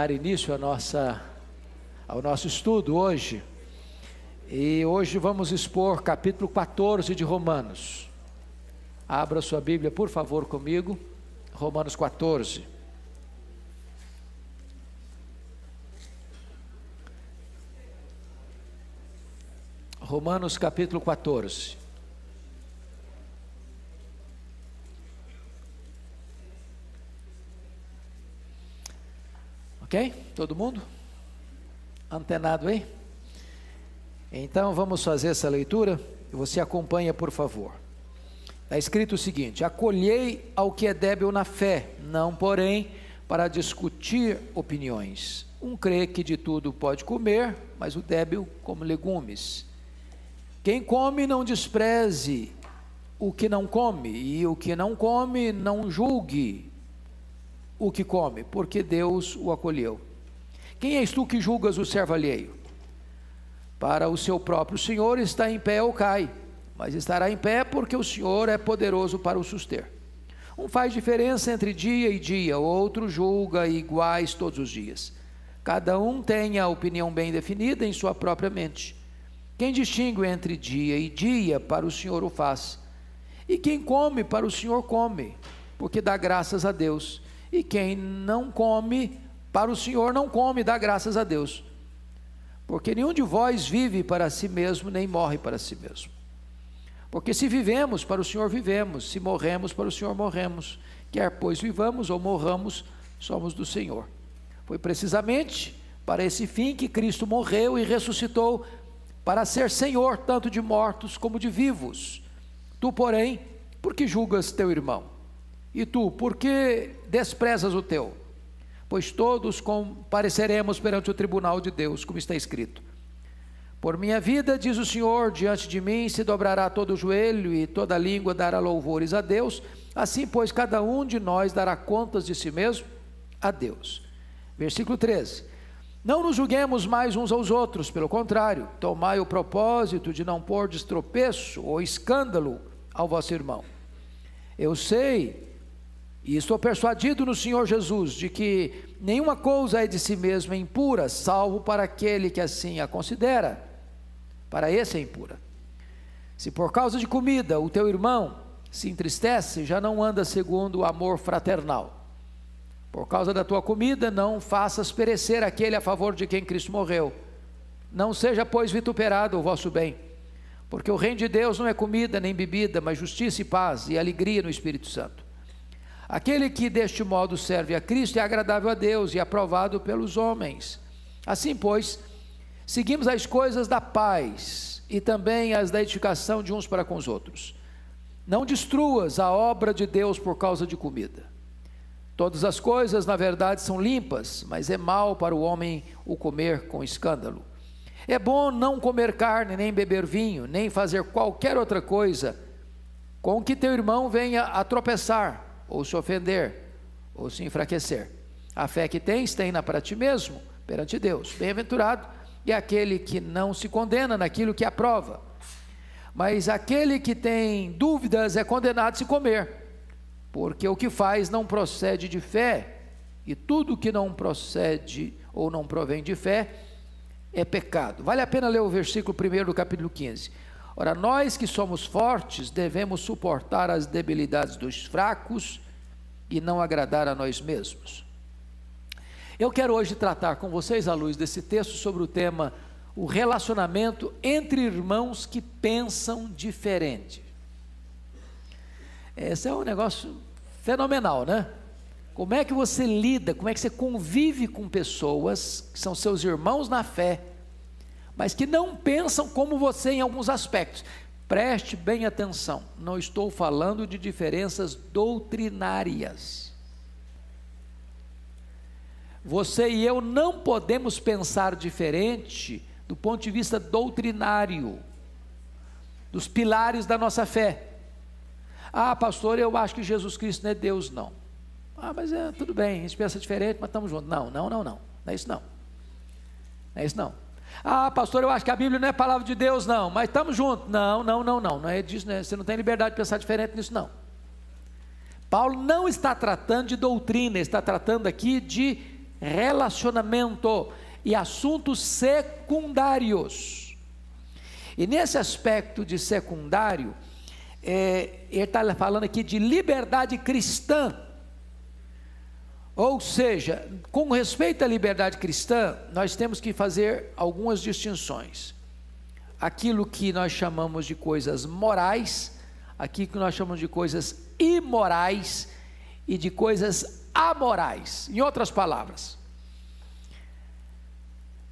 dar início à nossa, ao nosso estudo hoje. E hoje vamos expor capítulo 14 de Romanos. Abra sua Bíblia, por favor, comigo. Romanos 14. Romanos capítulo 14. Ok? Todo mundo? Antenado aí? Então vamos fazer essa leitura você acompanha, por favor. Está escrito o seguinte: Acolhei ao que é débil na fé, não, porém, para discutir opiniões. Um crê que de tudo pode comer, mas o débil come legumes. Quem come, não despreze o que não come, e o que não come, não julgue o que come, porque Deus o acolheu. Quem és tu que julgas o servo alheio? Para o seu próprio Senhor está em pé ou cai, mas estará em pé porque o Senhor é poderoso para o suster. Um faz diferença entre dia e dia, outro julga iguais todos os dias. Cada um tem a opinião bem definida em sua própria mente. Quem distingue entre dia e dia, para o Senhor o faz. E quem come, para o Senhor come, porque dá graças a Deus. E quem não come, para o Senhor não come, dá graças a Deus. Porque nenhum de vós vive para si mesmo, nem morre para si mesmo. Porque se vivemos, para o Senhor vivemos, se morremos, para o Senhor morremos. Quer pois vivamos ou morramos, somos do Senhor. Foi precisamente para esse fim que Cristo morreu e ressuscitou, para ser Senhor tanto de mortos como de vivos. Tu, porém, por que julgas teu irmão? E tu, por que desprezas o teu? Pois todos compareceremos perante o tribunal de Deus, como está escrito. Por minha vida, diz o Senhor, diante de mim se dobrará todo o joelho e toda língua dará louvores a Deus. Assim, pois, cada um de nós dará contas de si mesmo a Deus. Versículo 13. Não nos julguemos mais uns aos outros, pelo contrário, tomai o propósito de não pôr destropeço ou escândalo ao vosso irmão. Eu sei e estou persuadido no Senhor Jesus de que nenhuma coisa é de si mesma impura, salvo para aquele que assim a considera. Para esse é impura. Se por causa de comida o teu irmão se entristece, já não anda segundo o amor fraternal. Por causa da tua comida, não faças perecer aquele a favor de quem Cristo morreu. Não seja, pois, vituperado o vosso bem, porque o reino de Deus não é comida nem bebida, mas justiça e paz e alegria no Espírito Santo. Aquele que deste modo serve a Cristo é agradável a Deus e aprovado pelos homens. Assim, pois, seguimos as coisas da paz e também as da edificação de uns para com os outros. Não destruas a obra de Deus por causa de comida. Todas as coisas, na verdade, são limpas, mas é mal para o homem o comer com escândalo. É bom não comer carne, nem beber vinho, nem fazer qualquer outra coisa com que teu irmão venha a tropeçar ou se ofender, ou se enfraquecer. A fé que tens, tem-na para ti mesmo, perante Deus. Bem-aventurado é aquele que não se condena naquilo que aprova. Mas aquele que tem dúvidas é condenado a se comer, porque o que faz não procede de fé, e tudo que não procede ou não provém de fé é pecado. Vale a pena ler o versículo 1 do capítulo 15. Ora, nós que somos fortes devemos suportar as debilidades dos fracos e não agradar a nós mesmos. Eu quero hoje tratar com vocês, à luz desse texto, sobre o tema o relacionamento entre irmãos que pensam diferente. Esse é um negócio fenomenal, né? Como é que você lida, como é que você convive com pessoas que são seus irmãos na fé, mas que não pensam como você em alguns aspectos. Preste bem atenção, não estou falando de diferenças doutrinárias. Você e eu não podemos pensar diferente do ponto de vista doutrinário, dos pilares da nossa fé. Ah, pastor, eu acho que Jesus Cristo não é Deus, não. Ah, mas é, tudo bem, a gente pensa diferente, mas estamos juntos. Não, não, não, não. Não é isso não. Não é isso não. Ah, pastor, eu acho que a Bíblia não é palavra de Deus, não, mas estamos juntos. Não, não, não, não. Não é disso, né? Você não tem liberdade de pensar diferente nisso, não. Paulo não está tratando de doutrina, está tratando aqui de relacionamento e assuntos secundários. E nesse aspecto de secundário, é, ele está falando aqui de liberdade cristã. Ou seja, com respeito à liberdade cristã, nós temos que fazer algumas distinções. Aquilo que nós chamamos de coisas morais, aquilo que nós chamamos de coisas imorais e de coisas amorais. Em outras palavras,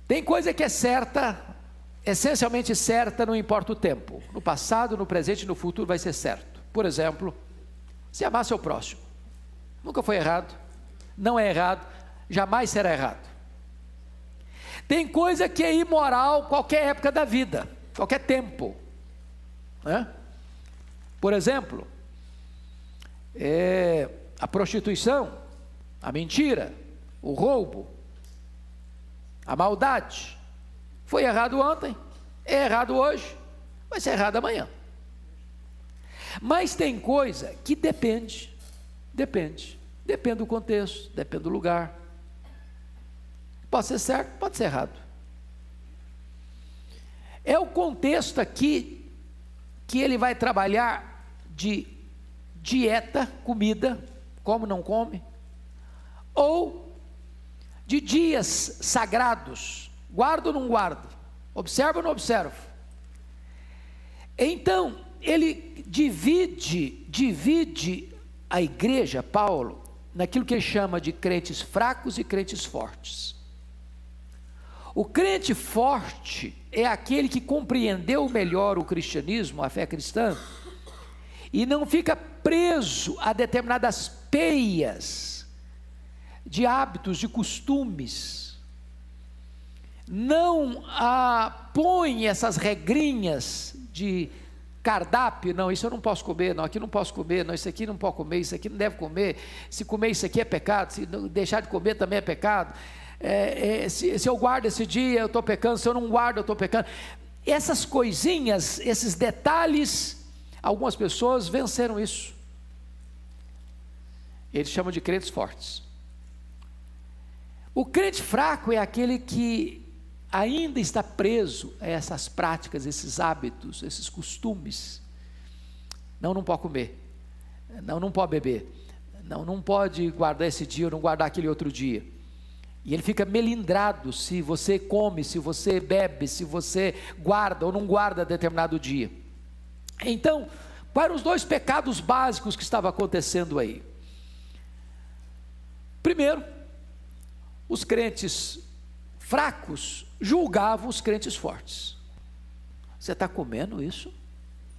tem coisa que é certa, essencialmente certa, não importa o tempo. No passado, no presente e no futuro vai ser certo. Por exemplo, se amar seu próximo. Nunca foi errado, não é errado, jamais será errado. Tem coisa que é imoral qualquer época da vida, qualquer tempo. Né? Por exemplo, é, a prostituição, a mentira, o roubo, a maldade. Foi errado ontem, é errado hoje, vai ser errado amanhã. Mas tem coisa que depende, depende, depende do contexto, depende do lugar. Pode ser certo, pode ser errado. É o contexto aqui que ele vai trabalhar de dieta, comida, como não come, ou de dias sagrados, guardo ou não guardo, observo ou não observo. Então, ele divide, divide a igreja, Paulo, naquilo que ele chama de crentes fracos e crentes fortes. O crente forte é aquele que compreendeu melhor o cristianismo, a fé cristã, e não fica preso a determinadas peias de hábitos, de costumes. Não ah, põe essas regrinhas de cardápio, não, isso eu não posso comer, não, aqui não posso comer, não, isso aqui não pode comer, isso aqui não deve comer, se comer isso aqui é pecado, se deixar de comer também é pecado, é, é, se, se eu guardo esse dia eu estou pecando, se eu não guardo eu estou pecando. Essas coisinhas, esses detalhes, algumas pessoas venceram isso. Eles chamam de crentes fortes. O crente fraco é aquele que ainda está preso a essas práticas, esses hábitos, esses costumes. Não, não pode comer. Não, não pode beber. Não, não pode guardar esse dia ou não guardar aquele outro dia. E ele fica melindrado se você come, se você bebe, se você guarda ou não guarda determinado dia. Então, quais eram os dois pecados básicos que estavam acontecendo aí? Primeiro, os crentes fracos julgavam os crentes fortes. Você está comendo isso?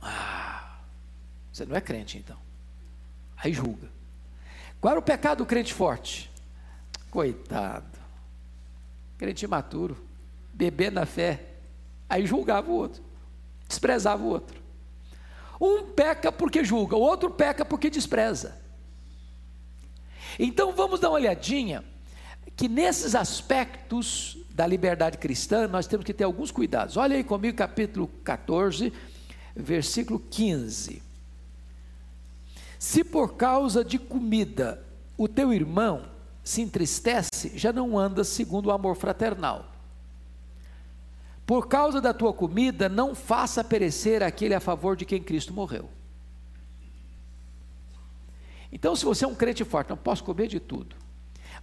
Ah, você não é crente então. Aí julga. Qual era o pecado do crente forte? Coitado, crente imaturo, beber na fé. Aí julgava o outro, desprezava o outro. Um peca porque julga, o outro peca porque despreza. Então vamos dar uma olhadinha que nesses aspectos da liberdade cristã nós temos que ter alguns cuidados. Olha aí comigo, capítulo 14, versículo 15. Se por causa de comida o teu irmão se entristece, já não anda segundo o amor fraternal. Por causa da tua comida, não faça perecer aquele a favor de quem Cristo morreu. Então, se você é um crente forte, não posso comer de tudo.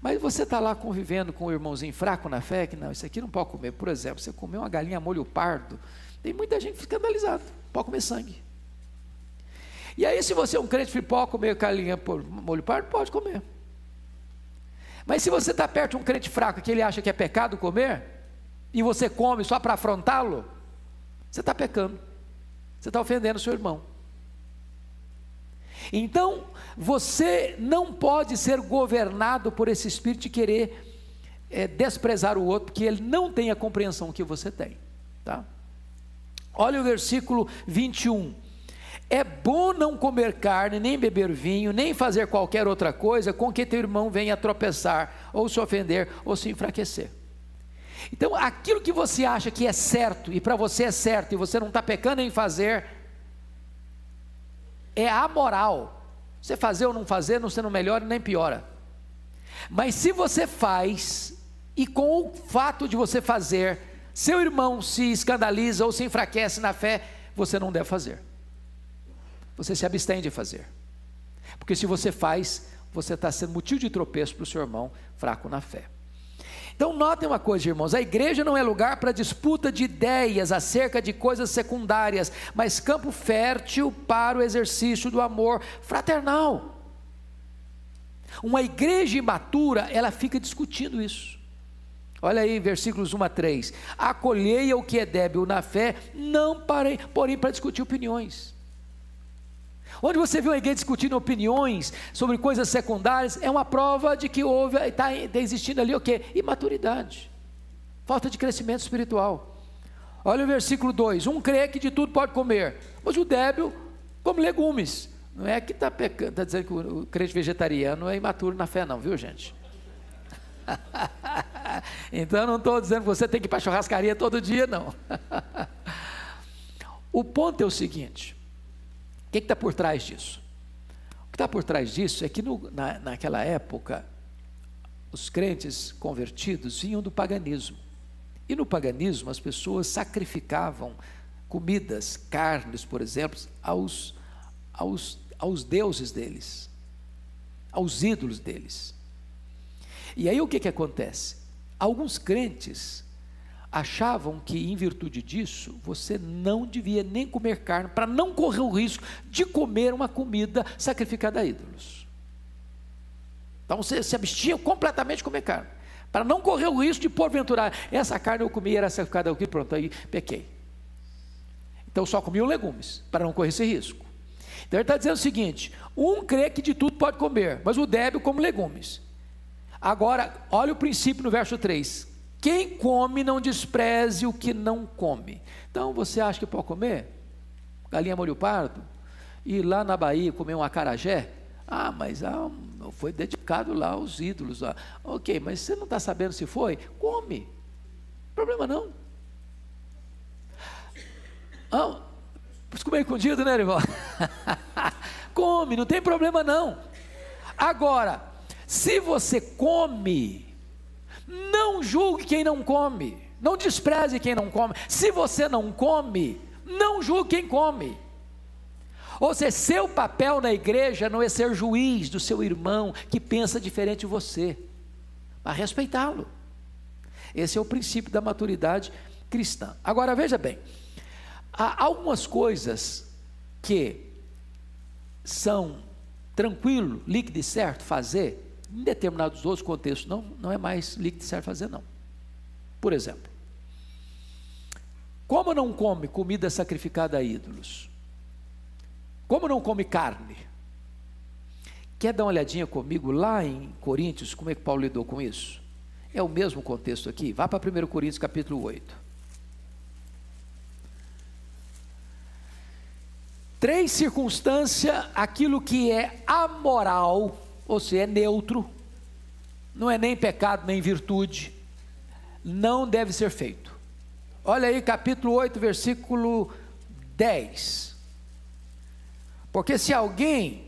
Mas você está lá convivendo com um irmãozinho fraco na fé, que não, isso aqui não pode comer. Por exemplo, você comeu uma galinha molho pardo, tem muita gente escandalizada, pode comer sangue. E aí, se você é um crente, pode comer galinha molho pardo, pode comer. Mas se você está perto de um crente fraco que ele acha que é pecado comer, e você come só para afrontá-lo, você está pecando, você está ofendendo o seu irmão. Então, você não pode ser governado por esse espírito de querer é, desprezar o outro, porque ele não tem a compreensão que você tem. Tá? Olha o versículo 21. É bom não comer carne, nem beber vinho, nem fazer qualquer outra coisa com que teu irmão venha tropeçar, ou se ofender, ou se enfraquecer. Então, aquilo que você acha que é certo, e para você é certo, e você não está pecando em fazer, é amoral. Você fazer ou não fazer, não sendo melhor nem piora. Mas se você faz, e com o fato de você fazer, seu irmão se escandaliza ou se enfraquece na fé, você não deve fazer. Você se abstém de fazer. Porque se você faz, você está sendo motivo de tropeço para o seu irmão fraco na fé. Então, notem uma coisa, irmãos: a igreja não é lugar para disputa de ideias acerca de coisas secundárias, mas campo fértil para o exercício do amor fraternal. Uma igreja imatura, ela fica discutindo isso. Olha aí, versículos 1 a 3. Acolhei o que é débil na fé, não parei, porém para discutir opiniões. Onde você vê uma igreja discutindo opiniões sobre coisas secundárias, é uma prova de que houve, está tá existindo ali o quê? Imaturidade, falta de crescimento espiritual. Olha o versículo 2: Um crê que de tudo pode comer, mas o débil come legumes. Não é que está tá dizendo que o crente vegetariano é imaturo na fé, não, viu gente? então não estou dizendo que você tem que ir para churrascaria todo dia, não. o ponto é o seguinte: que está por trás disso? O que está por trás disso é que no, na, naquela época, os crentes convertidos vinham do paganismo. E no paganismo, as pessoas sacrificavam comidas, carnes, por exemplo, aos, aos aos deuses deles, aos ídolos deles. E aí o que, que acontece? Alguns crentes achavam que, em virtude disso, você não devia nem comer carne, para não correr o risco de comer uma comida sacrificada a ídolos. Então você se abstinha completamente de comer carne, para não correr o risco de, porventura, essa carne eu comi era sacrificada ao que, pronto, aí pequei. Então só comiam legumes, para não correr esse risco. Então ele está dizendo o seguinte: um crê que de tudo pode comer, mas o débil come legumes. Agora, olha o princípio no verso 3: quem come não despreze o que não come. Então você acha que pode comer? Galinha molho pardo? Ir lá na Bahia comer um acarajé? Ah, mas ah, foi dedicado lá aos ídolos. Ah. Ok, mas você não está sabendo se foi? Come. Problema não. Ah, comer escondido, né, irmão? come, não tem problema não. Agora, se você come, não julgue quem não come, não despreze quem não come. Se você não come, não julgue quem come. Ou seja, seu papel na igreja não é ser juiz do seu irmão que pensa diferente de você, mas respeitá-lo. Esse é o princípio da maturidade cristã. Agora veja bem, Há algumas coisas que são tranquilo, líquido e certo fazer, em determinados outros contextos não, não é mais certo fazer não. Por exemplo, como não come comida sacrificada a ídolos? Como não come carne? Quer dar uma olhadinha comigo lá em Coríntios, como é que Paulo lidou com isso? É o mesmo contexto aqui. Vá para 1 Coríntios capítulo 8. Três circunstâncias, aquilo que é amoral, ou é neutro, não é nem pecado nem virtude, não deve ser feito. Olha aí, capítulo 8, versículo 10. Porque se alguém.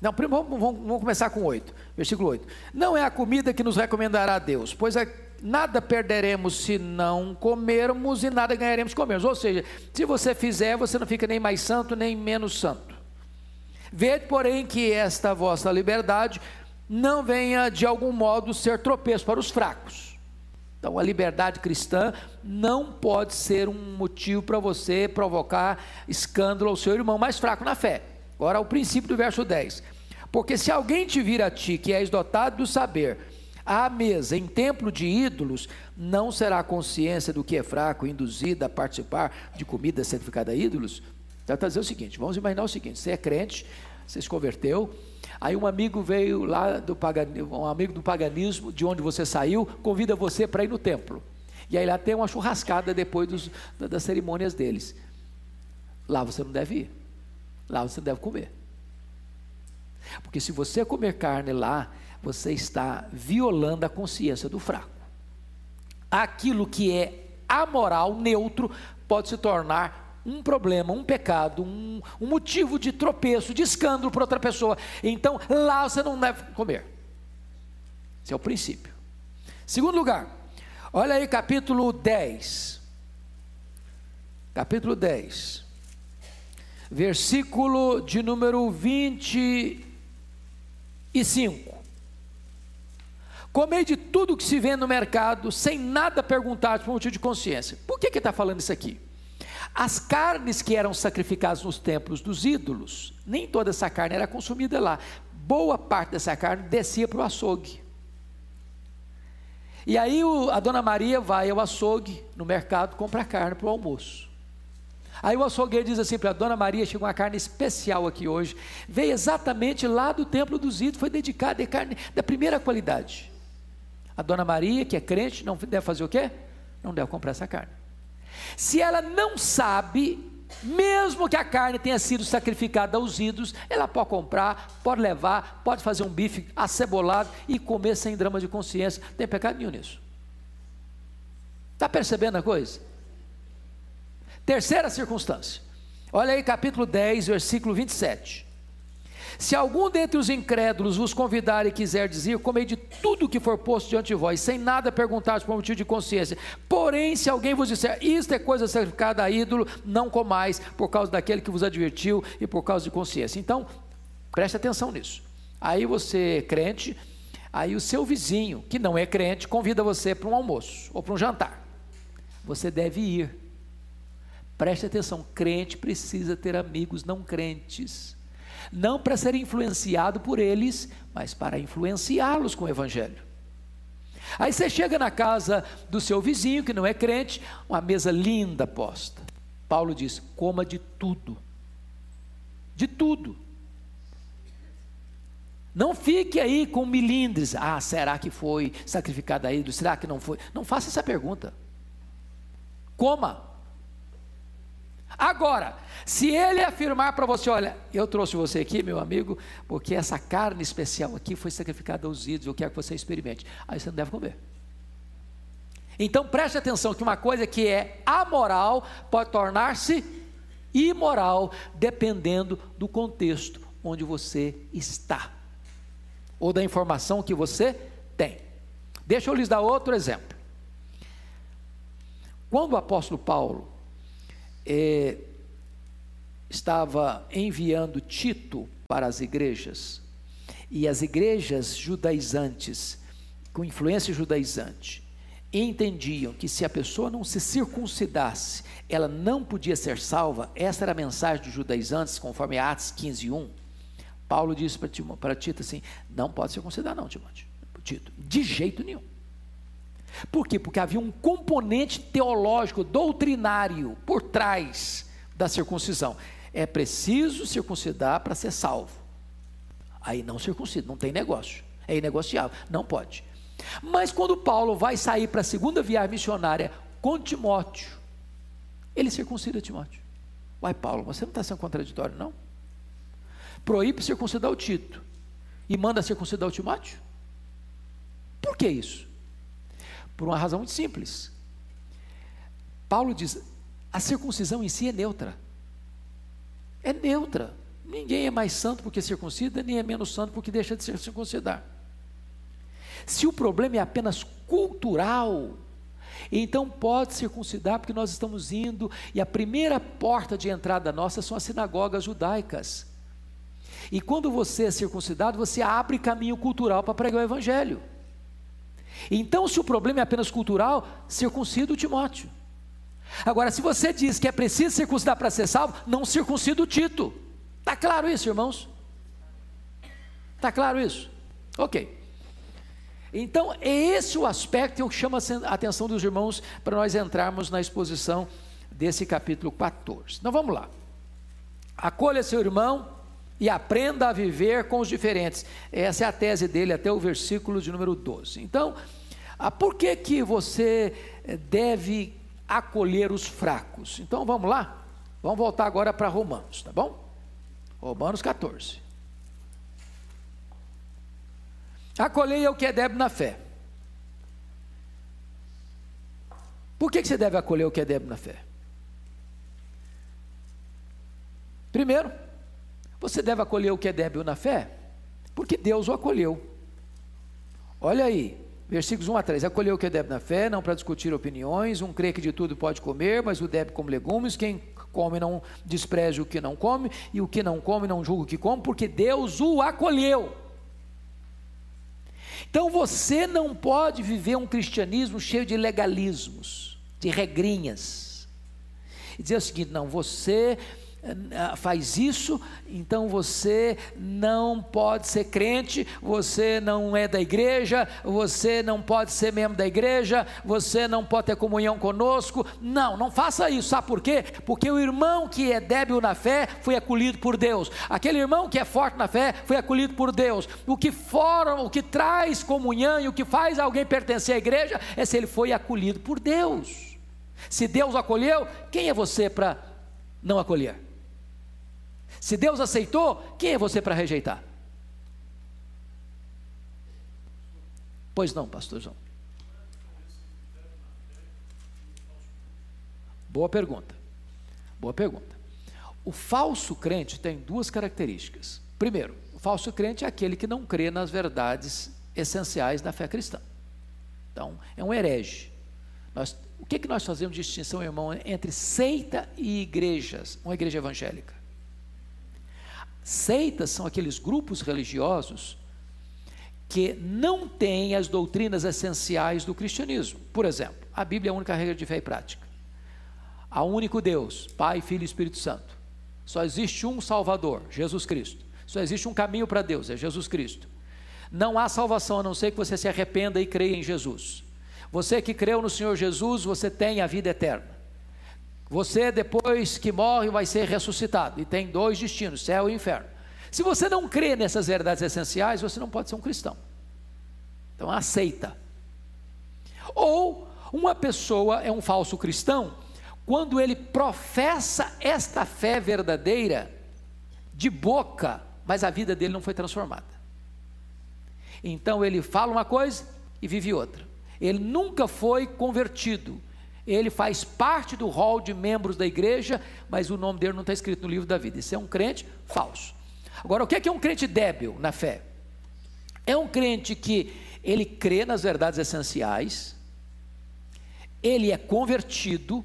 Não, primeiro vamos, vamos, vamos começar com 8, versículo 8. Não é a comida que nos recomendará a Deus, pois é nada perderemos se não comermos e nada ganharemos se comermos. Ou seja, se você fizer, você não fica nem mais santo nem menos santo. Vede, porém, que esta vossa liberdade não venha de algum modo ser tropeço para os fracos. Então, a liberdade cristã não pode ser um motivo para você provocar escândalo ao seu irmão mais fraco na fé. Agora, o princípio do verso 10. Porque se alguém te vir a ti, que és dotado do saber, à mesa em templo de ídolos, não será a consciência do que é fraco induzida a participar de comida santificada a ídolos? Então, está dizendo o seguinte: vamos imaginar o seguinte: você é crente, você se converteu, aí um amigo veio lá do paganismo, um amigo do paganismo, de onde você saiu, convida você para ir no templo. E aí lá tem uma churrascada depois dos, das cerimônias deles. Lá você não deve ir. Lá você deve comer. Porque se você comer carne lá, você está violando a consciência do fraco. Aquilo que é amoral, neutro, pode se tornar um problema, um pecado, um, um motivo de tropeço, de escândalo para outra pessoa. Então, lá você não deve comer. Esse é o princípio. Segundo lugar, olha aí capítulo 10. Capítulo 10. Versículo de número 25. Comei de tudo que se vê no mercado, sem nada perguntar por motivo de consciência. Por que, que está falando isso aqui? As carnes que eram sacrificadas nos templos dos ídolos, nem toda essa carne era consumida lá. Boa parte dessa carne descia para o açougue. E aí o, a dona Maria vai ao açougue, no mercado, compra carne para o almoço. Aí o açougueiro diz assim para a dona Maria: chegou uma carne especial aqui hoje. Veio exatamente lá do templo dos ídolos, foi dedicada de carne da primeira qualidade. A dona Maria, que é crente, não deve fazer o quê? Não deve comprar essa carne. Se ela não sabe, mesmo que a carne tenha sido sacrificada aos ídolos, ela pode comprar, pode levar, pode fazer um bife acebolado e comer sem drama de consciência. Não tem pecado nenhum nisso. Está percebendo a coisa? Terceira circunstância. Olha aí, capítulo 10, versículo 27. Se algum dentre os incrédulos vos convidar e quiser dizer, comei de tudo que for posto diante de vós, sem nada perguntar por motivo de consciência. Porém, se alguém vos disser, isto é coisa sacrificada a ídolo, não comais, por causa daquele que vos advertiu e por causa de consciência. Então, preste atenção nisso. Aí você, crente, aí o seu vizinho, que não é crente, convida você para um almoço ou para um jantar. Você deve ir. Preste atenção, crente precisa ter amigos não crentes não para ser influenciado por eles, mas para influenciá-los com o Evangelho. Aí você chega na casa do seu vizinho, que não é crente, uma mesa linda posta. Paulo diz: coma de tudo. De tudo. Não fique aí com milindres. Ah, será que foi sacrificado a ídolo? Será que não foi? Não faça essa pergunta. Coma. Agora, se ele afirmar para você, olha, eu trouxe você aqui, meu amigo, porque essa carne especial aqui foi sacrificada aos ídolos, eu quero que você experimente. Aí você não deve comer. Então preste atenção que uma coisa que é amoral pode tornar-se imoral dependendo do contexto onde você está ou da informação que você tem. Deixa eu lhes dar outro exemplo. Quando o apóstolo Paulo é, estava enviando Tito para as igrejas, e as igrejas judaizantes, com influência judaizante, entendiam que se a pessoa não se circuncidasse, ela não podia ser salva, essa era a mensagem dos judaizantes, conforme Atos 15, 1. Paulo disse para Tito assim: não pode circuncidar, não, Timóteo. Tito, de jeito nenhum. Por quê? Porque havia um componente teológico, doutrinário, por trás da circuncisão. É preciso circuncidar para ser salvo. Aí não circuncida, não tem negócio. É inegociável, não pode. Mas quando Paulo vai sair para a segunda viagem missionária com Timóteo, ele circuncida Timóteo. Uai, Paulo, você não está sendo contraditório, não? Proíbe circuncidar o Tito e manda circuncidar o Timóteo? Por que isso? Por uma razão muito simples. Paulo diz: a circuncisão em si é neutra. É neutra. Ninguém é mais santo porque circuncida, nem é menos santo porque deixa de se circuncidar. Se o problema é apenas cultural, então pode circuncidar porque nós estamos indo e a primeira porta de entrada nossa são as sinagogas judaicas. E quando você é circuncidado, você abre caminho cultural para pregar o evangelho. Então, se o problema é apenas cultural, circuncida o Timóteo. Agora, se você diz que é preciso circuncidar para ser salvo, não circuncida o Tito. Está claro isso, irmãos? Está claro isso? Ok. Então, é esse o aspecto que eu chamo a atenção dos irmãos para nós entrarmos na exposição desse capítulo 14. Então vamos lá. Acolha seu irmão e aprenda a viver com os diferentes. Essa é a tese dele até o versículo de número 12. Então, ah, por que, que você eh, deve acolher os fracos? Então vamos lá? Vamos voltar agora para Romanos, tá bom? Romanos 14. Acolhei o que é débil na fé. Por que, que você deve acolher o que é débil na fé? Primeiro, você deve acolher o que é débil na fé, porque Deus o acolheu. Olha aí, versículos 1 a 3. Acolheu o que é deve na fé, não para discutir opiniões. Um crê que de tudo pode comer, mas o deve como legumes. Quem come não despreze o que não come, e o que não come não julga o que come, porque Deus o acolheu. Então você não pode viver um cristianismo cheio de legalismos, de regrinhas. E dizer o seguinte: não, você faz isso, então você não pode ser crente, você não é da igreja, você não pode ser membro da igreja, você não pode ter comunhão conosco. Não, não faça isso. Sabe por quê? Porque o irmão que é débil na fé foi acolhido por Deus. Aquele irmão que é forte na fé foi acolhido por Deus. O que forma, o que traz comunhão e o que faz alguém pertencer à igreja é se ele foi acolhido por Deus. Se Deus acolheu, quem é você para não acolher? Se Deus aceitou, quem é você para rejeitar? Pois não, pastor João. Boa pergunta. Boa pergunta. O falso crente tem duas características. Primeiro, o falso crente é aquele que não crê nas verdades essenciais da fé cristã. Então, é um herege. Nós, o que, que nós fazemos de distinção, irmão, entre seita e igrejas, uma igreja evangélica? Seitas são aqueles grupos religiosos que não têm as doutrinas essenciais do cristianismo. Por exemplo, a Bíblia é a única regra de fé e prática. Há um único Deus, Pai, Filho e Espírito Santo. Só existe um Salvador, Jesus Cristo. Só existe um caminho para Deus, é Jesus Cristo. Não há salvação a não ser que você se arrependa e creia em Jesus. Você que creu no Senhor Jesus, você tem a vida eterna. Você, depois que morre, vai ser ressuscitado. E tem dois destinos: céu e inferno. Se você não crê nessas verdades essenciais, você não pode ser um cristão. Então, aceita. Ou uma pessoa é um falso cristão quando ele professa esta fé verdadeira de boca, mas a vida dele não foi transformada. Então ele fala uma coisa e vive outra. Ele nunca foi convertido ele faz parte do rol de membros da igreja, mas o nome dele não está escrito no livro da vida. Isso é um crente falso. Agora, o que é, que é um crente débil na fé? É um crente que ele crê nas verdades essenciais, ele é convertido,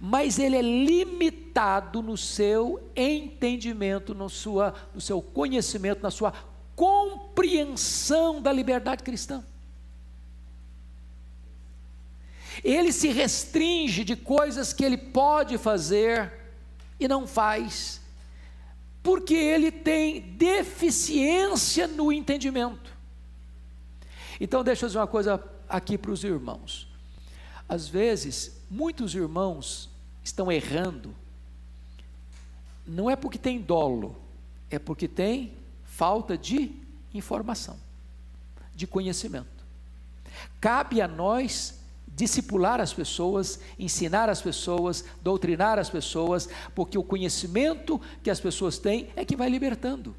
mas ele é limitado no seu entendimento, no, sua, no seu conhecimento, na sua compreensão da liberdade cristã. Ele se restringe de coisas que ele pode fazer e não faz, porque ele tem deficiência no entendimento. Então, deixa eu dizer uma coisa aqui para os irmãos. Às vezes, muitos irmãos estão errando, não é porque tem dolo, é porque tem falta de informação, de conhecimento. Cabe a nós discipular as pessoas, ensinar as pessoas, doutrinar as pessoas, porque o conhecimento que as pessoas têm é que vai libertando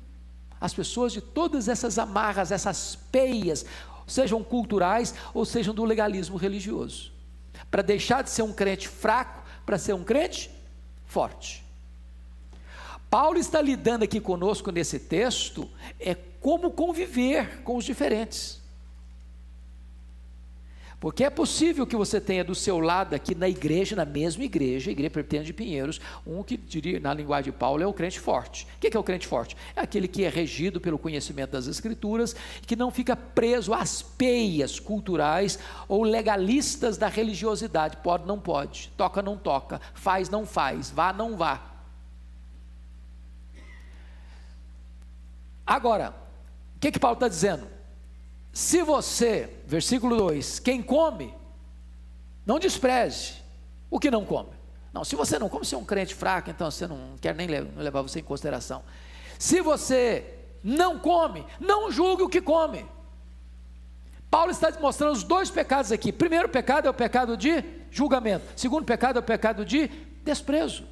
as pessoas de todas essas amarras, essas peias, sejam culturais ou sejam do legalismo religioso, para deixar de ser um crente fraco para ser um crente forte. Paulo está lidando aqui conosco nesse texto é como conviver com os diferentes. Porque é possível que você tenha do seu lado aqui na igreja, na mesma igreja, igreja Pretende de Pinheiros, um que diria, na linguagem de Paulo, é o crente forte. O que é o crente forte? É aquele que é regido pelo conhecimento das Escrituras, que não fica preso às peias culturais ou legalistas da religiosidade. Pode, não pode, toca, não toca, faz, não faz, vá, não vá. Agora, o que, que Paulo está dizendo? Se você, versículo 2, quem come, não despreze o que não come. Não, se você não come, você é um crente fraco, então você não quer nem levar você em consideração. Se você não come, não julgue o que come. Paulo está mostrando os dois pecados aqui. Primeiro pecado é o pecado de julgamento. Segundo pecado é o pecado de desprezo.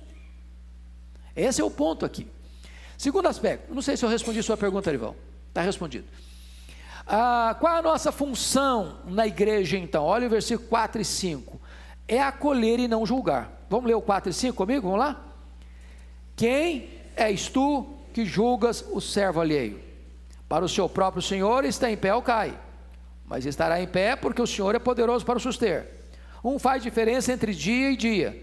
Esse é o ponto aqui. Segundo aspecto, não sei se eu respondi sua pergunta, Arivão. Está respondido. Ah, qual é a nossa função na igreja então? Olha o versículo 4 e 5. É acolher e não julgar. Vamos ler o 4 e 5 comigo? Vamos lá? Quem és tu que julgas o servo alheio? Para o seu próprio Senhor está em pé ou cai. mas estará em pé porque o Senhor é poderoso para o suster. Um faz diferença entre dia e dia,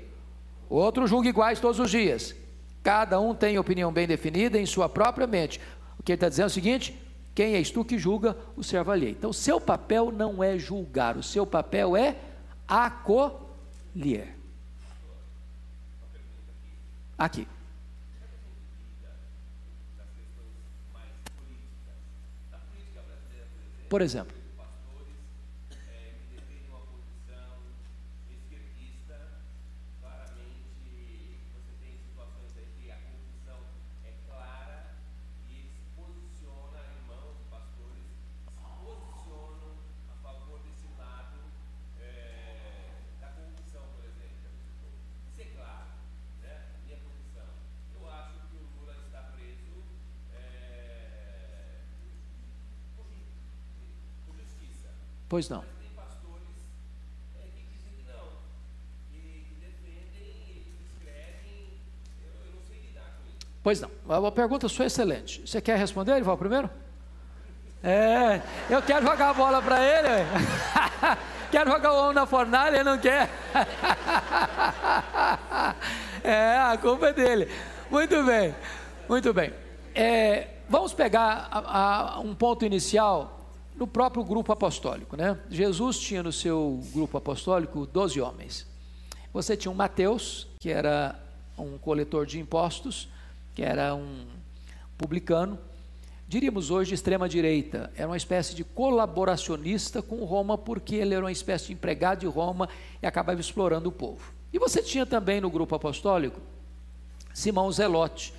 outro julga iguais todos os dias. Cada um tem opinião bem definida em sua própria mente. O que ele está dizendo é o seguinte: quem és tu que julga o servo alheio? Então, seu papel não é julgar, o seu papel é acolher. Aqui. Por exemplo. Pois não. Pois não. A pergunta sua é excelente. Você quer responder, vai primeiro? É, eu quero jogar a bola para ele. quero jogar o homem na fornalha, ele não quer. é, a culpa é dele. Muito bem, muito bem. É, vamos pegar a, a, um ponto inicial no próprio grupo apostólico. Né? Jesus tinha no seu grupo apostólico 12 homens. Você tinha um Mateus, que era um coletor de impostos, que era um publicano, diríamos hoje de extrema direita, era uma espécie de colaboracionista com Roma, porque ele era uma espécie de empregado de Roma e acabava explorando o povo. E você tinha também no grupo apostólico Simão Zelote,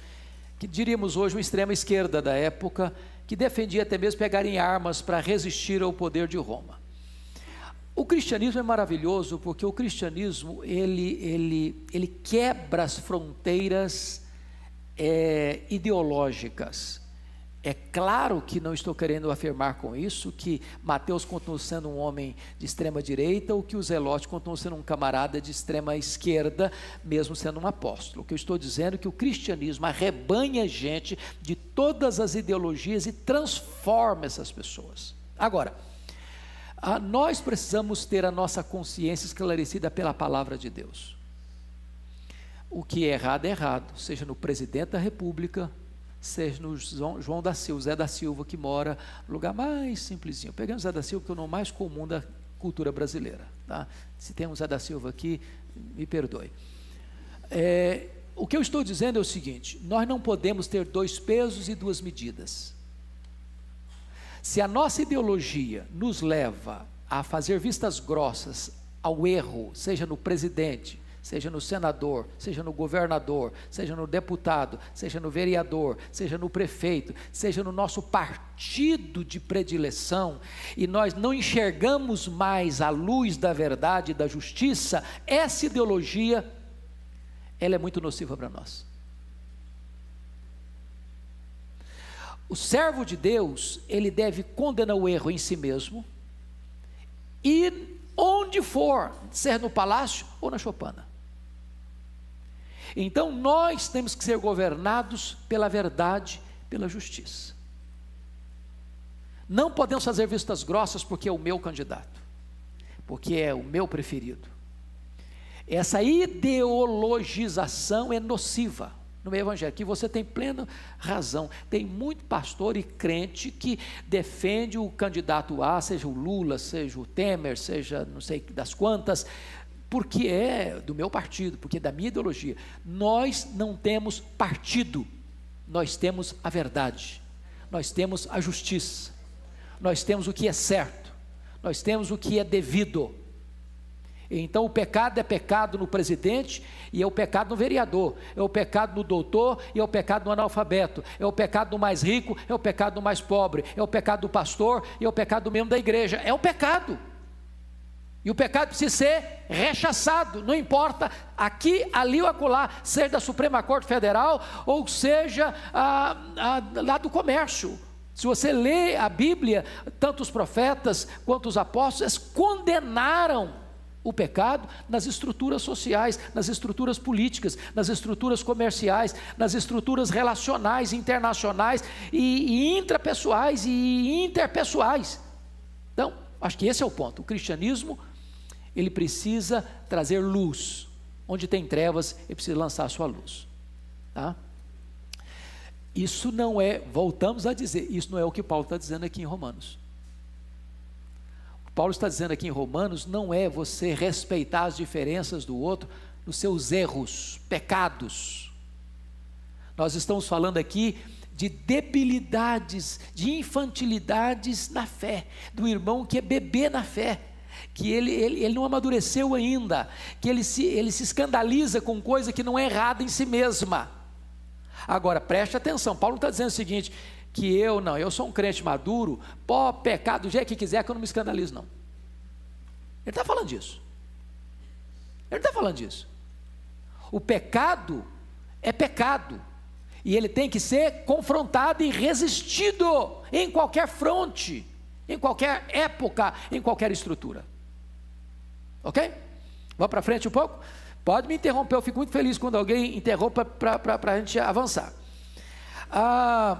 que diríamos hoje uma extrema esquerda da época, que defendia até mesmo pegarem armas para resistir ao poder de Roma. O cristianismo é maravilhoso porque o cristianismo ele, ele, ele quebra as fronteiras é, ideológicas. É claro que não estou querendo afirmar com isso que Mateus continua sendo um homem de extrema direita ou que o Zelote continua sendo um camarada de extrema esquerda, mesmo sendo um apóstolo. O que eu estou dizendo é que o cristianismo arrebanha gente de todas as ideologias e transforma essas pessoas. Agora, nós precisamos ter a nossa consciência esclarecida pela palavra de Deus. O que é errado é errado, seja no presidente da república, seja no João da Silva, Zé da Silva, que mora no lugar mais simplesinho. Pegando Zé da Silva, que é o nome mais comum da cultura brasileira. Tá? Se tem um Zé da Silva aqui, me perdoe. É, o que eu estou dizendo é o seguinte: nós não podemos ter dois pesos e duas medidas. Se a nossa ideologia nos leva a fazer vistas grossas ao erro, seja no presidente, seja no senador, seja no governador, seja no deputado, seja no vereador, seja no prefeito, seja no nosso partido de predileção, e nós não enxergamos mais a luz da verdade e da justiça, essa ideologia ela é muito nociva para nós. O servo de Deus, ele deve condenar o erro em si mesmo, e onde for, ser no palácio ou na chopana. Então nós temos que ser governados pela verdade, pela justiça. Não podemos fazer vistas grossas porque é o meu candidato, porque é o meu preferido. Essa ideologização é nociva no meio evangélico, que você tem plena razão. Tem muito pastor e crente que defende o candidato A, seja o Lula, seja o Temer, seja não sei das quantas, porque é do meu partido, porque é da minha ideologia. Nós não temos partido, nós temos a verdade, nós temos a justiça, nós temos o que é certo, nós temos o que é devido. Então o pecado é pecado no presidente e é o pecado no vereador, é o pecado no doutor e é o pecado no analfabeto, é o pecado do mais rico, é o pecado do mais pobre, é o pecado do pastor e é o pecado do membro da igreja. É o pecado. E o pecado precisa ser rechaçado, não importa aqui, ali ou acolá, seja da Suprema Corte Federal ou seja ah, ah, lá do comércio. Se você lê a Bíblia, tanto os profetas quanto os apóstolos condenaram o pecado nas estruturas sociais, nas estruturas políticas, nas estruturas comerciais, nas estruturas relacionais, internacionais e, e intrapessoais e interpessoais. Então, Acho que esse é o ponto. O cristianismo, ele precisa trazer luz. Onde tem trevas, ele precisa lançar a sua luz. Tá? Isso não é, voltamos a dizer, isso não é o que Paulo está dizendo aqui em Romanos. O Paulo está dizendo aqui em Romanos não é você respeitar as diferenças do outro nos seus erros, pecados. Nós estamos falando aqui de debilidades, de infantilidades na fé, do irmão que é bebê na fé, que ele, ele, ele não amadureceu ainda, que ele se, ele se escandaliza com coisa que não é errada em si mesma. Agora, preste atenção, Paulo está dizendo o seguinte, que eu não, eu sou um crente maduro, pode pecar do jeito que quiser, que eu não me escandalizo, não. Ele está falando disso. Ele está falando disso. O pecado é pecado. E ele tem que ser confrontado e resistido em qualquer fronte, em qualquer época, em qualquer estrutura. Ok? Vamos para frente um pouco? Pode me interromper, eu fico muito feliz quando alguém interrompa para a gente avançar. Ah,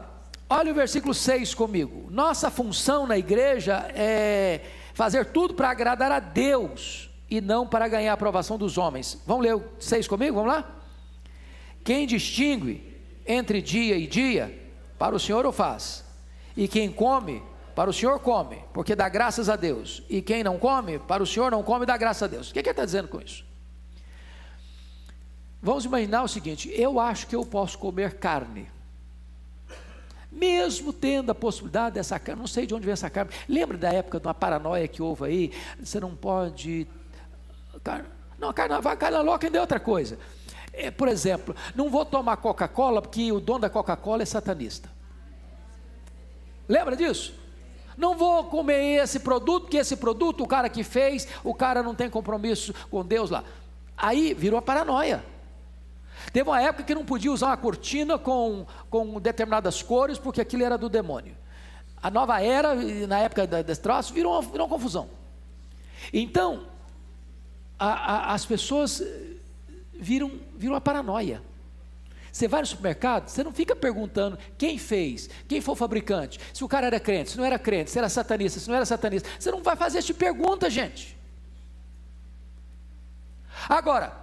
olha o versículo 6 comigo. Nossa função na igreja é fazer tudo para agradar a Deus e não para ganhar a aprovação dos homens. Vamos ler o 6 comigo? Vamos lá? Quem distingue entre dia e dia, para o Senhor o faz. E quem come, para o Senhor come, porque dá graças a Deus. E quem não come, para o Senhor não come, dá graças a Deus. O que, é que ele está dizendo com isso? Vamos imaginar o seguinte: eu acho que eu posso comer carne, mesmo tendo a possibilidade dessa carne, não sei de onde vem essa carne. Lembra da época de uma paranoia que houve aí? Você não pode. Não, a carne, carne louca ainda é outra coisa. É, por exemplo, não vou tomar Coca-Cola porque o dono da Coca-Cola é satanista. Lembra disso? Não vou comer esse produto, porque esse produto, o cara que fez, o cara não tem compromisso com Deus lá. Aí virou a paranoia. Teve uma época que não podia usar uma cortina com, com determinadas cores, porque aquilo era do demônio. A nova era, na época desse troço, virou uma, virou uma confusão. Então, a, a, as pessoas viram, viram uma paranoia. Você vai no supermercado, você não fica perguntando quem fez, quem foi o fabricante, se o cara era crente, se não era crente, se era satanista, se não era satanista. Você não vai fazer essa tipo pergunta, gente. Agora,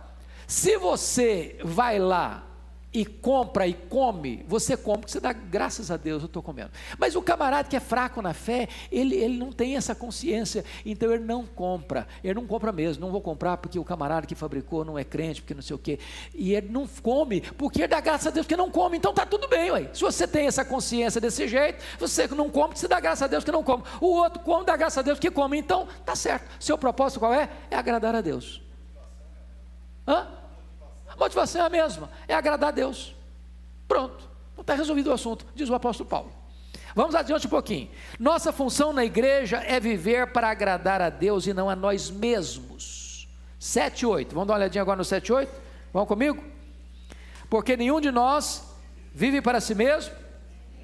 se você vai lá e compra e come, você come, porque você dá graças a Deus, eu estou comendo. Mas o camarada que é fraco na fé, ele, ele não tem essa consciência, então ele não compra, ele não compra mesmo, não vou comprar porque o camarada que fabricou não é crente, porque não sei o quê, e ele não come, porque ele dá graças a Deus que não come, então está tudo bem, ué. se você tem essa consciência desse jeito, você não come, você dá graças a Deus que não come, o outro come, dá graças a Deus que come, então está certo, seu propósito qual é? É agradar a Deus. Hã? Motivação é a mesma, é agradar a Deus. Pronto, está resolvido o assunto, diz o apóstolo Paulo. Vamos adiante um pouquinho. Nossa função na igreja é viver para agradar a Deus e não a nós mesmos. 7 e 8. Vamos dar uma olhadinha agora no 7 e 8? Vão comigo? Porque nenhum de nós vive para si mesmo,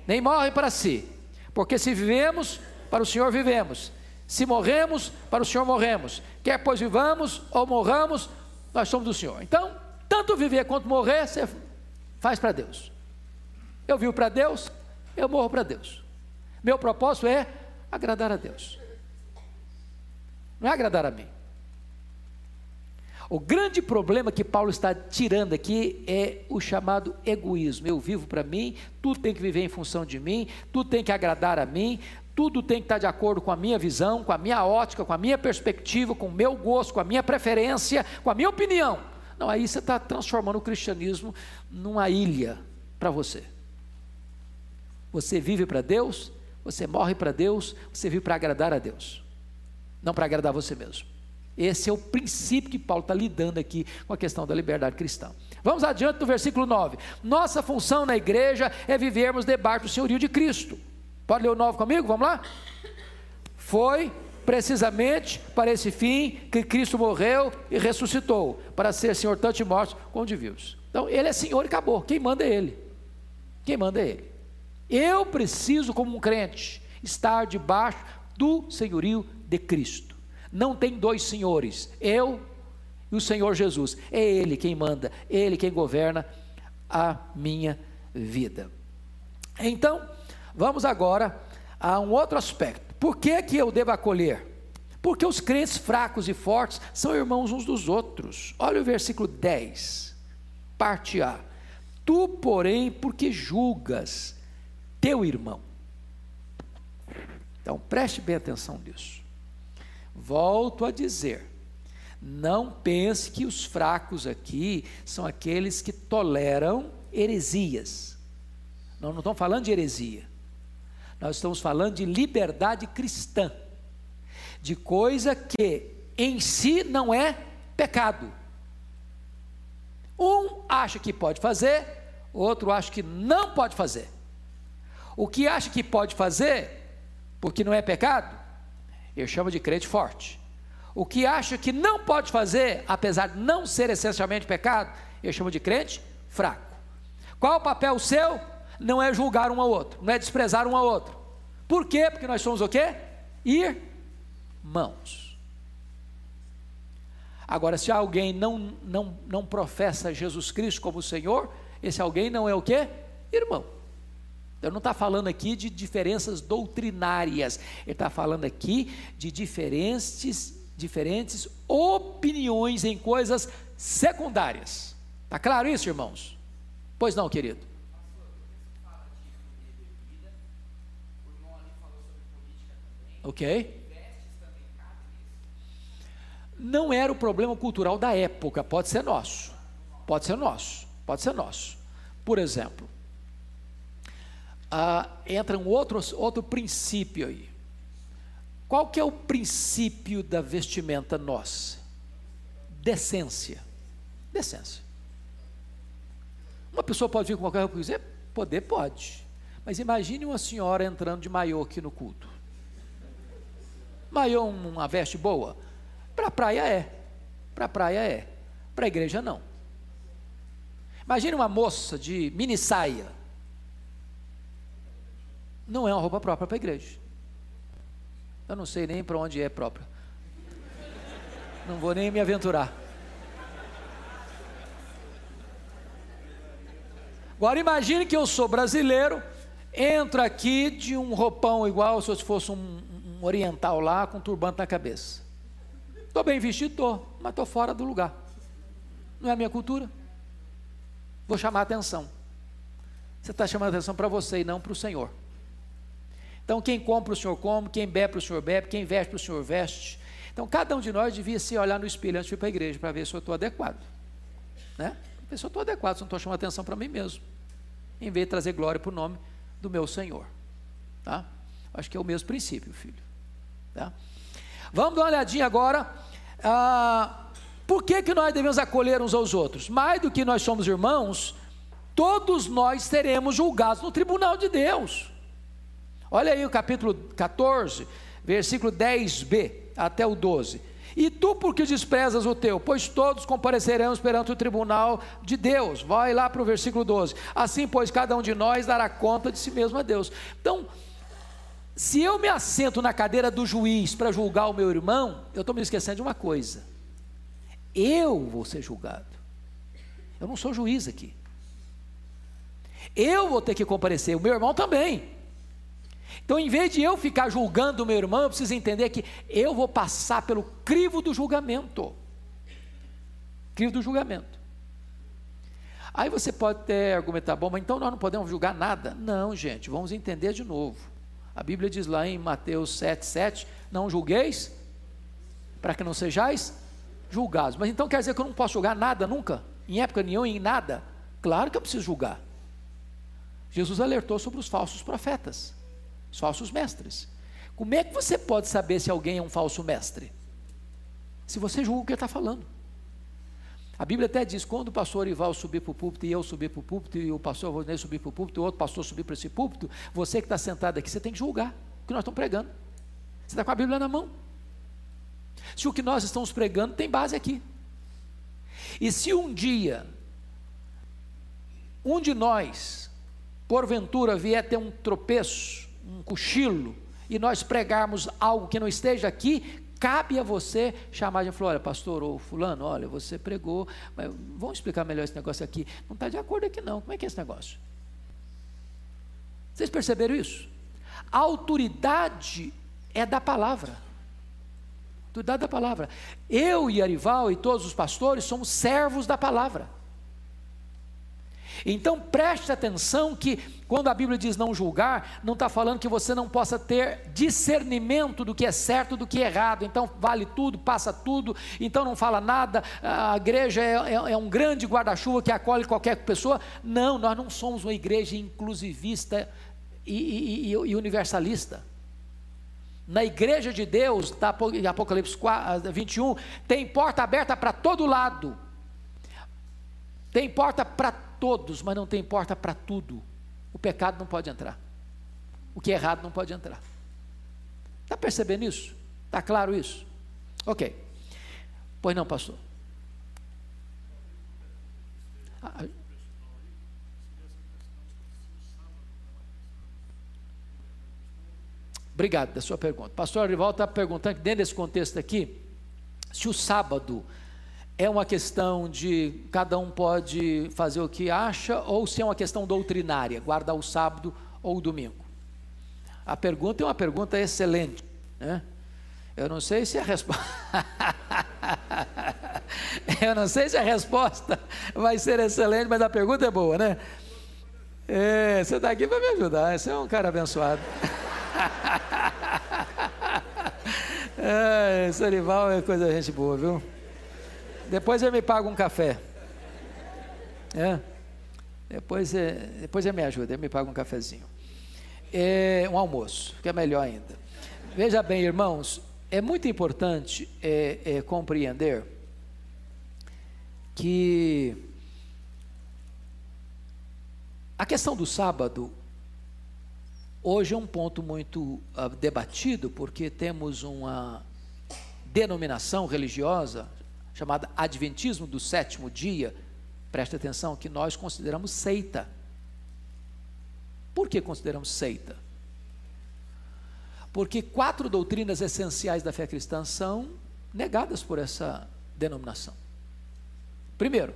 nem morre para si. Porque se vivemos, para o Senhor vivemos. Se morremos, para o Senhor morremos. Quer pois vivamos ou morramos, nós somos do Senhor. Então, tanto viver quanto morrer, você faz para Deus. Eu vivo para Deus, eu morro para Deus. Meu propósito é agradar a Deus. Não é agradar a mim. O grande problema que Paulo está tirando aqui é o chamado egoísmo. Eu vivo para mim, tudo tem que viver em função de mim, tudo tem que agradar a mim, tudo tem que estar de acordo com a minha visão, com a minha ótica, com a minha perspectiva, com o meu gosto, com a minha preferência, com a minha opinião. Não, aí você está transformando o cristianismo numa ilha para você. Você vive para Deus, você morre para Deus, você vive para agradar a Deus, não para agradar você mesmo. Esse é o princípio que Paulo está lidando aqui com a questão da liberdade cristã. Vamos adiante no versículo 9. Nossa função na igreja é vivermos debaixo do senhorio de Cristo. Pode ler o 9 comigo? Vamos lá? Foi precisamente para esse fim que Cristo morreu e ressuscitou, para ser Senhor tanto de mortos como de vivos. Então, Ele é Senhor e acabou. Quem manda é Ele. Quem manda é Ele. Eu preciso, como um crente, estar debaixo do senhorio de Cristo. Não tem dois senhores, eu e o Senhor Jesus. É Ele quem manda, Ele quem governa a minha vida. Então, vamos agora a um outro aspecto. Por que, que eu devo acolher? Porque os crentes fracos e fortes são irmãos uns dos outros. Olha o versículo 10, parte A. Tu, porém, porque julgas teu irmão. Então preste bem atenção nisso. Volto a dizer, não pense que os fracos aqui são aqueles que toleram heresias. Nós não estamos falando de heresia. Nós estamos falando de liberdade cristã, de coisa que em si não é pecado. Um acha que pode fazer, outro acha que não pode fazer. O que acha que pode fazer, porque não é pecado, eu chamo de crente forte. O que acha que não pode fazer, apesar de não ser essencialmente pecado, eu chamo de crente fraco. Qual o papel seu? Não é julgar um ao outro, não é desprezar um ao outro. Por quê? Porque nós somos o quê? Irmãos. Agora, se alguém não, não, não professa Jesus Cristo como Senhor, esse alguém não é o quê? Irmão. Ele não está falando aqui de diferenças doutrinárias, ele está falando aqui de diferentes diferentes opiniões em coisas secundárias. Está claro isso, irmãos? Pois não, querido? Ok? Não era o problema cultural da época, pode ser nosso. Pode ser nosso, pode ser nosso. Por exemplo, ah, entra um outro, outro princípio aí. Qual que é o princípio da vestimenta nossa? Decência. Decência. Uma pessoa pode vir com qualquer roupa dizer, poder pode. Mas imagine uma senhora entrando de maiô aqui no culto. Maiô uma veste boa? Para a praia é. Para a praia é. Para a igreja não. Imagine uma moça de mini saia. Não é uma roupa própria para a igreja. Eu não sei nem para onde é própria. Não vou nem me aventurar. Agora imagine que eu sou brasileiro, entro aqui de um roupão igual se eu fosse um, um oriental lá com um turbante na cabeça. Estou bem vestido, estou, mas estou fora do lugar. Não é a minha cultura. Vou chamar a atenção. Você está chamando a atenção para você e não para o Senhor. Então, quem compra o Senhor come, quem bebe o Senhor bebe, quem veste o Senhor veste. Então, cada um de nós devia se olhar no espelho antes de ir para a igreja para ver se eu estou adequado. Né? Ver se eu estou adequado, se não estou chamando atenção para mim mesmo. Em vez de trazer glória para o nome do meu Senhor. Tá? Acho que é o mesmo princípio, filho. Tá? Vamos dar uma olhadinha agora. Ah, por que, que nós devemos acolher uns aos outros? Mais do que nós somos irmãos, todos nós seremos julgados no tribunal de Deus. Olha aí o capítulo 14, versículo 10b até o 12. E tu, porque desprezas o teu? Pois todos compareceremos perante o tribunal de Deus. Vai lá para o versículo 12. Assim, pois, cada um de nós dará conta de si mesmo a Deus. Então, se eu me assento na cadeira do juiz para julgar o meu irmão, eu estou me esquecendo de uma coisa. Eu vou ser julgado. Eu não sou juiz aqui. Eu vou ter que comparecer, o meu irmão também. Então, em vez de eu ficar julgando o meu irmão, eu preciso entender que eu vou passar pelo crivo do julgamento. Crivo do julgamento. Aí você pode até argumentar, bom, mas então nós não podemos julgar nada. Não, gente, vamos entender de novo. A Bíblia diz lá em Mateus 7, 7, não julgueis, para que não sejais julgados. Mas então quer dizer que eu não posso julgar nada nunca? Em época nenhuma, em nada? Claro que eu preciso julgar. Jesus alertou sobre os falsos profetas os falsos mestres. Como é que você pode saber se alguém é um falso mestre? Se você julga o que ele está falando. A Bíblia até diz: quando o pastor Ival subir para o púlpito e eu subir para o púlpito, e o pastor Rodney subir para o púlpito, e outro pastor subir para esse púlpito, você que está sentado aqui, você tem que julgar o que nós estamos pregando. Você está com a Bíblia na mão. Se o que nós estamos pregando tem base aqui. E se um dia, um de nós, porventura, vier ter um tropeço, um cochilo, e nós pregarmos algo que não esteja aqui, cabe a você chamar de falar, olha, pastor, ou fulano, olha, você pregou, mas vamos explicar melhor esse negócio aqui. Não está de acordo aqui não, como é que é esse negócio? Vocês perceberam isso? A autoridade é da palavra. autoridade da palavra. Eu e Arival e todos os pastores somos servos da palavra. Então preste atenção que quando a Bíblia diz não julgar, não está falando que você não possa ter discernimento do que é certo do que é errado. Então vale tudo, passa tudo, então não fala nada. A igreja é, é, é um grande guarda-chuva que acolhe qualquer pessoa. Não, nós não somos uma igreja inclusivista e, e, e universalista. Na igreja de Deus, da Apocalipse 21, tem porta aberta para todo lado. Tem porta para todos, mas não tem porta para tudo. O pecado não pode entrar. O que é errado não pode entrar. Está percebendo isso? Está claro isso? Ok. Pois não, pastor. Ah, Obrigado da sua pergunta. Pastor Arival está perguntando, dentro desse contexto aqui, se o sábado é uma questão de cada um pode fazer o que acha, ou se é uma questão doutrinária, guardar o sábado ou o domingo. A pergunta é uma pergunta excelente. Né? Eu não sei se a resposta. Eu não sei se a resposta vai ser excelente, mas a pergunta é boa, né? É, você está aqui para me ajudar, você é um cara abençoado. é, Sorival é coisa gente boa, viu? Depois ele me paga um café. É. Depois, é, depois ele me ajuda, ele me paga um cafezinho. É, um almoço, que é melhor ainda. Veja bem, irmãos, é muito importante é, é, compreender que a questão do sábado hoje é um ponto muito uh, debatido, porque temos uma denominação religiosa chamada Adventismo do sétimo dia, preste atenção, que nós consideramos seita. Por que consideramos seita? Porque quatro doutrinas essenciais da fé cristã são negadas por essa denominação. Primeiro,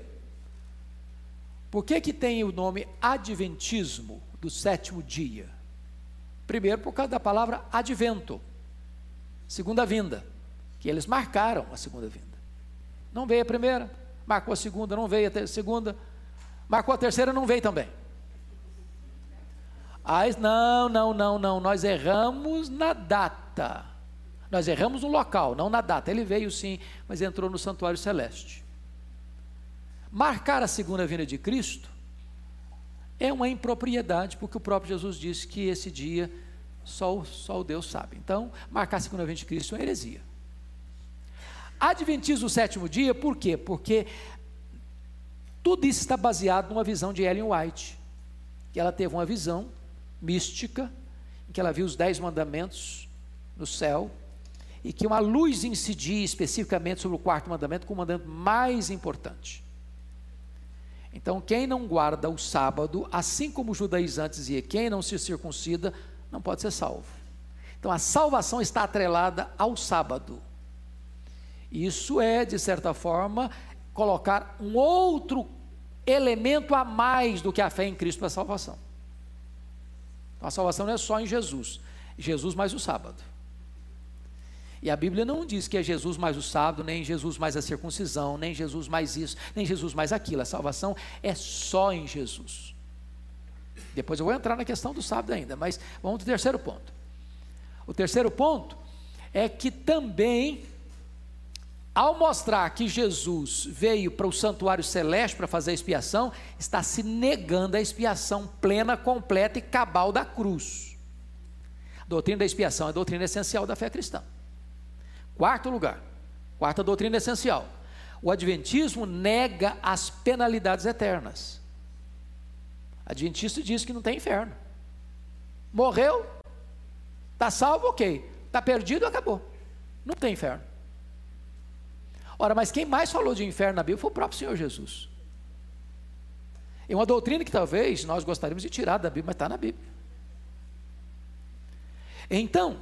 por que, que tem o nome Adventismo do sétimo dia? Primeiro, por causa da palavra advento, segunda vinda, que eles marcaram a segunda vinda. Não veio a primeira, marcou a segunda, não veio a segunda, marcou a terceira, não veio também. Aí, não, não, não, não, nós erramos na data. Nós erramos no local, não na data. Ele veio sim, mas entrou no santuário celeste. Marcar a segunda vinda de Cristo é uma impropriedade, porque o próprio Jesus disse que esse dia só, só o Deus sabe. Então, marcar a segunda vinda de Cristo é uma heresia. Adventismo sétimo dia, por quê? Porque tudo isso está baseado numa visão de Ellen White, que ela teve uma visão mística, em que ela viu os dez mandamentos no céu, e que uma luz incidia especificamente sobre o quarto mandamento, como o mandamento mais importante. Então, quem não guarda o sábado, assim como os judaizantes dizia, quem não se circuncida, não pode ser salvo. Então, a salvação está atrelada ao sábado. Isso é, de certa forma, colocar um outro elemento a mais do que a fé em Cristo para a salvação. A salvação não é só em Jesus, Jesus mais o sábado. E a Bíblia não diz que é Jesus mais o sábado, nem Jesus mais a circuncisão, nem Jesus mais isso, nem Jesus mais aquilo. A salvação é só em Jesus. Depois eu vou entrar na questão do sábado ainda, mas vamos para o terceiro ponto. O terceiro ponto é que também ao mostrar que Jesus veio para o santuário celeste para fazer a expiação, está se negando a expiação plena, completa e cabal da cruz. A doutrina da expiação é a doutrina essencial da fé cristã. Quarto lugar, quarta doutrina essencial. O Adventismo nega as penalidades eternas. O Adventista diz que não tem inferno. Morreu, está salvo, ok. Está perdido, acabou. Não tem inferno. Ora, mas quem mais falou de inferno na Bíblia foi o próprio Senhor Jesus. É uma doutrina que talvez nós gostaríamos de tirar da Bíblia, mas está na Bíblia. Então,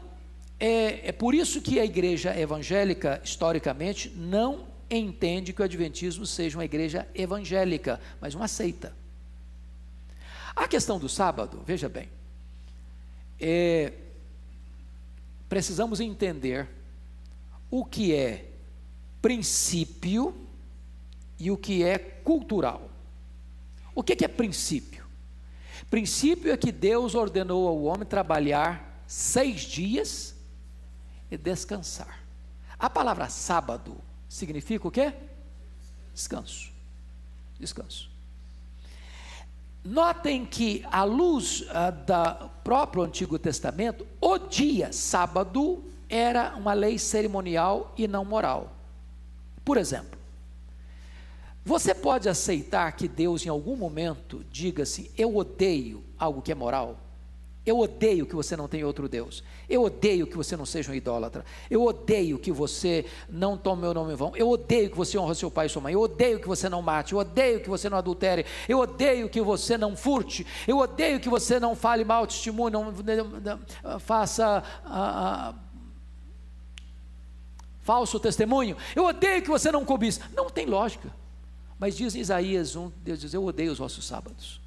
é, é por isso que a igreja evangélica, historicamente, não entende que o Adventismo seja uma igreja evangélica, mas uma seita. A questão do sábado, veja bem, é, precisamos entender o que é princípio e o que é cultural. O que é princípio? Princípio é que Deus ordenou ao homem trabalhar seis dias e descansar. A palavra sábado significa o quê? Descanso. Descanso. Notem que, à luz ah, do próprio Antigo Testamento, o dia sábado era uma lei cerimonial e não moral. Por exemplo, você pode aceitar que Deus em algum momento diga assim: Eu odeio algo que é moral? Eu odeio que você não tenha outro Deus. Eu odeio que você não seja um idólatra. Eu odeio que você não tome meu nome em vão. Eu odeio que você honre seu pai e sua mãe. Eu odeio que você não mate. Eu odeio que você não adultere. Eu odeio que você não furte. Eu odeio que você não fale mal testemunho, não, não, não faça. Ah, ah, falso testemunho. Eu odeio que você não cobiça. Não tem lógica. Mas diz Isaías 1, Deus diz: Eu odeio os vossos sábados.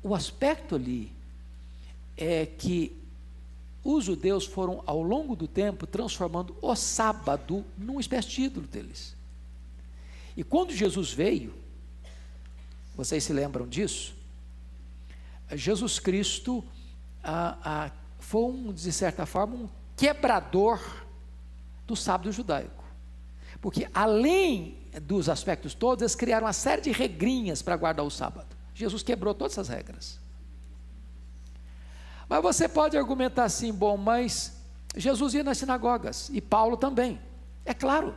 O aspecto ali é que os judeus foram, ao longo do tempo, transformando o sábado numa espécie de ídolo deles. E quando Jesus veio, vocês se lembram disso? Jesus Cristo ah, ah, foi, um, de certa forma, um quebrador do sábado judaico. Porque além dos aspectos todos, eles criaram uma série de regrinhas para guardar o sábado. Jesus quebrou todas essas regras. Mas você pode argumentar assim, bom, mas Jesus ia nas sinagogas e Paulo também. É claro,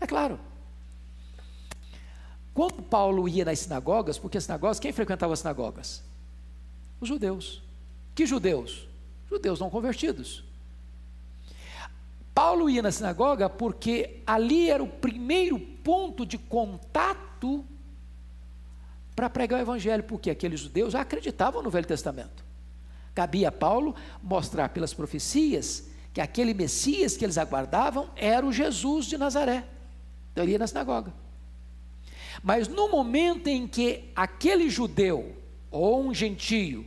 é claro. Quando Paulo ia nas sinagogas, porque as sinagogas, quem frequentava as sinagogas? Os judeus. Que judeus? Judeus não convertidos. Paulo ia na sinagoga porque ali era o primeiro ponto de contato para pregar o evangelho, porque aqueles judeus já acreditavam no Velho Testamento. Cabia a Paulo mostrar pelas profecias que aquele Messias que eles aguardavam era o Jesus de Nazaré. Então ele ia na sinagoga. Mas no momento em que aquele judeu ou um gentio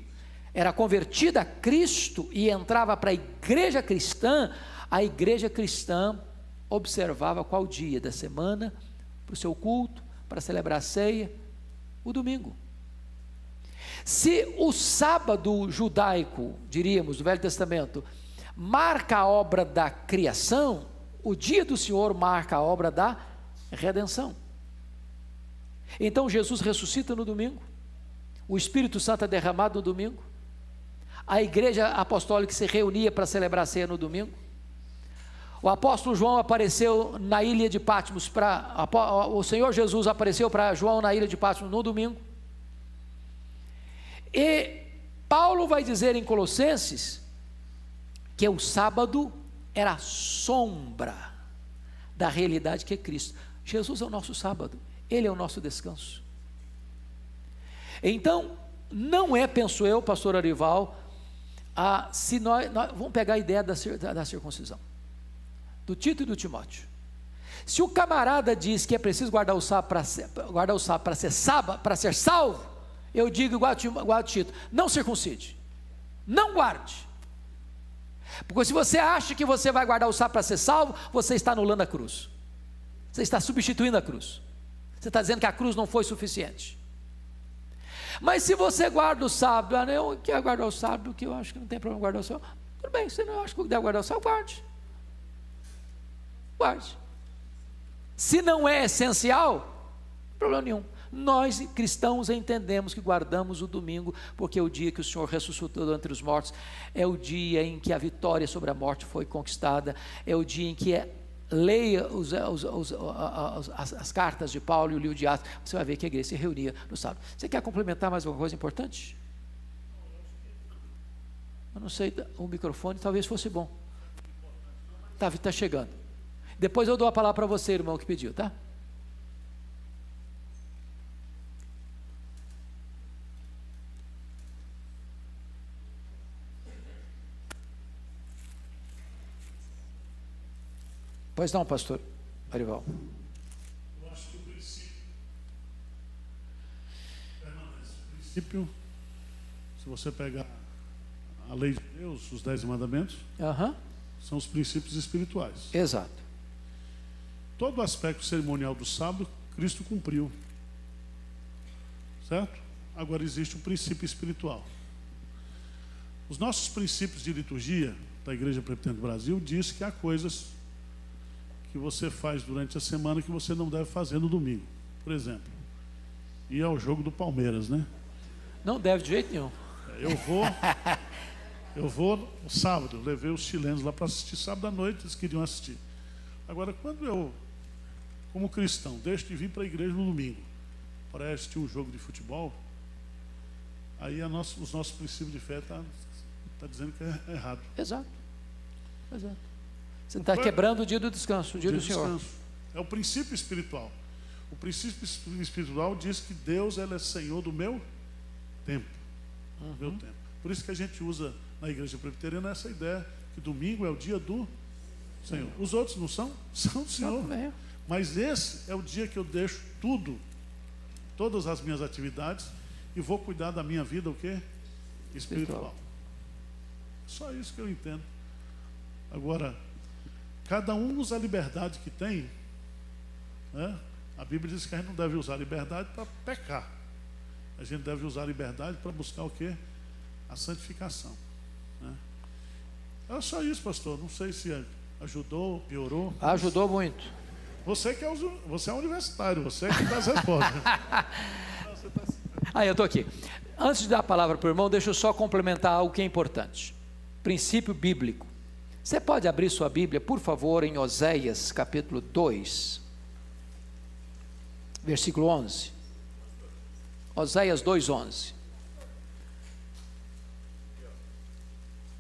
era convertido a Cristo e entrava para a igreja cristã, a igreja cristã observava qual dia da semana para o seu culto, para celebrar a ceia, o domingo. Se o sábado judaico, diríamos, do Velho Testamento, marca a obra da criação, o dia do Senhor marca a obra da redenção. Então Jesus ressuscita no domingo, o Espírito Santo é derramado no domingo, a igreja apostólica se reunia para celebrar a ceia no domingo, o apóstolo João apareceu na ilha de Patmos para o Senhor Jesus apareceu para João na ilha de Patmos no domingo. E Paulo vai dizer em Colossenses que o sábado era sombra da realidade que é Cristo. Jesus é o nosso sábado, ele é o nosso descanso. Então, não é, penso eu, pastor Arival, a, se nós, nós vamos pegar a ideia da, da, circuncisão do Tito e do Timóteo. Se o camarada diz que é preciso guardar o sábado para ser, o sábado para ser salvo, eu digo igual a Tito, não circuncide. Não guarde. Porque se você acha que você vai guardar o sábado para ser salvo, você está anulando a cruz. Você está substituindo a cruz. Você está dizendo que a cruz não foi suficiente. Mas se você guarda o sábado, ah, eu quero guardar o sábado, que eu acho que não tem problema guardar o sábado. Tudo bem, você não acha que deve guardar o sábado, guarde guarde. Se não é essencial, problema nenhum. Nós cristãos entendemos que guardamos o domingo, porque é o dia que o Senhor ressuscitou entre os mortos, é o dia em que a vitória sobre a morte foi conquistada, é o dia em que é, leia os, os, os, as, as, cartas de Paulo e o livro de Atos, você vai ver que a igreja se reunia no sábado. Você quer complementar mais alguma coisa importante? Eu não sei, o microfone talvez fosse bom. Está tá chegando. Depois eu dou a palavra para você, irmão, que pediu, tá? Pois não, pastor Arival. Eu acho que o princípio permanece. O princípio, se você pegar a lei de Deus, os dez mandamentos, Aham, são os princípios espirituais. exato. Todo o aspecto cerimonial do sábado, Cristo cumpriu. Certo? Agora existe o princípio espiritual. Os nossos princípios de liturgia da Igreja Presbiteriana do Brasil diz que há coisas que você faz durante a semana que você não deve fazer no domingo. Por exemplo, ir ao jogo do Palmeiras, né? Não deve de jeito nenhum. Eu vou, eu vou no sábado, levei os chilenos lá para assistir sábado à noite, eles queriam assistir. Agora, quando eu, como cristão, deixo de vir para a igreja no domingo para assistir um jogo de futebol, aí a nossa- os nossos princípios de fé estão tá dizendo que é errado. Exato. Exato. Você está quebrando o dia do descanso, o dia Dia do Senhor. descanso. É o princípio espiritual. O princípio es- espiritual diz que Deus ele é Senhor do meu tempo. Uhum. Meu tempo. Por isso que a gente usa na igreja presbiteriana essa ideia que domingo é o dia do Senhor. Os outros não são? São do Senhor. É. Mas esse é o dia que eu deixo tudo, todas as minhas atividades e vou cuidar da minha vida o quê? Espiritual. Espiritual. Só isso que eu entendo. Agora, cada um usa a liberdade que tem. Né? A Bíblia diz que a gente não deve usar a liberdade para pecar. A gente deve usar a liberdade para buscar o quê? A santificação. Né? É só isso, pastor. Não sei se ajudou, piorou. Ajudou muito. Você que é, você é universitário, você que dá as respostas. Ah, eu estou aqui. Antes de dar a palavra para o irmão, deixa eu só complementar algo que é importante. Princípio bíblico. Você pode abrir sua Bíblia, por favor, em Oséias, capítulo 2, versículo 11. Oséias 2, 11.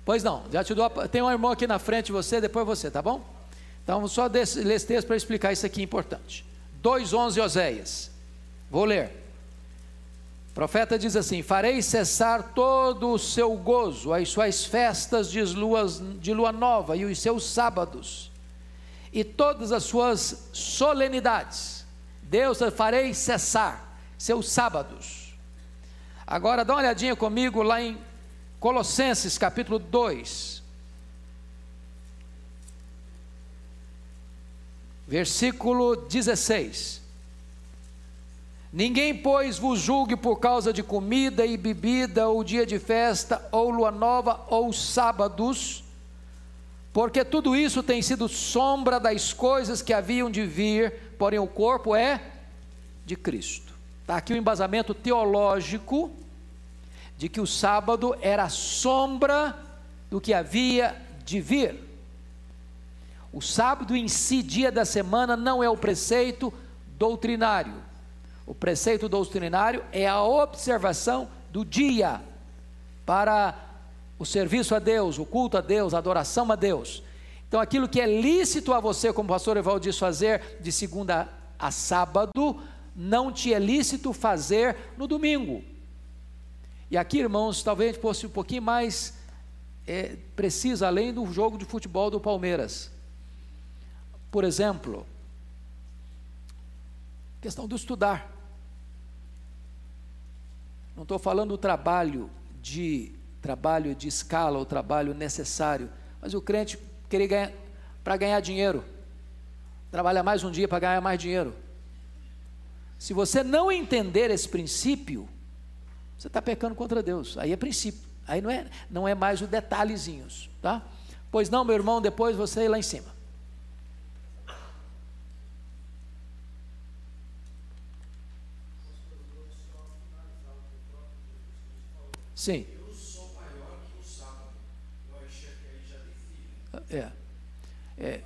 Pois não, já te dou. A... Tem um irmão aqui na frente você, depois você, tá bom? Então, só ler esse texto para explicar isso aqui importante. 2,11 Oséias. Vou ler. Profeta diz assim: Farei cessar todo o seu gozo, as suas festas de, luas, de lua nova e os seus sábados, e todas as suas solenidades. Deus farei cessar seus sábados. Agora dá uma olhadinha comigo lá em Colossenses capítulo 2. Versículo 16. Ninguém, pois, vos julgue por causa de comida e bebida, ou dia de festa, ou lua nova, ou sábados, porque tudo isso tem sido sombra das coisas que haviam de vir, porém o corpo é de Cristo. Está aqui o embasamento teológico de que o sábado era sombra do que havia de vir. O sábado em si, dia da semana, não é o preceito doutrinário. O preceito doutrinário é a observação do dia para o serviço a Deus, o culto a Deus, a adoração a Deus. Então, aquilo que é lícito a você, como o pastor Evaldo diz fazer de segunda a sábado, não te é lícito fazer no domingo. E aqui, irmãos, talvez fosse um pouquinho mais é, preciso, além do jogo de futebol do Palmeiras. Por exemplo, questão do estudar. Não estou falando do trabalho de trabalho de escala, o trabalho necessário, mas o crente querer ganhar para ganhar dinheiro, trabalha mais um dia para ganhar mais dinheiro. Se você não entender esse princípio, você está pecando contra Deus. Aí é princípio. Aí não é, não é mais o detalhezinhos, tá? Pois não, meu irmão, depois você ir lá em cima. Sim. Eu sou maior que o sábado. Eu enxerguei já de filho. É. É, que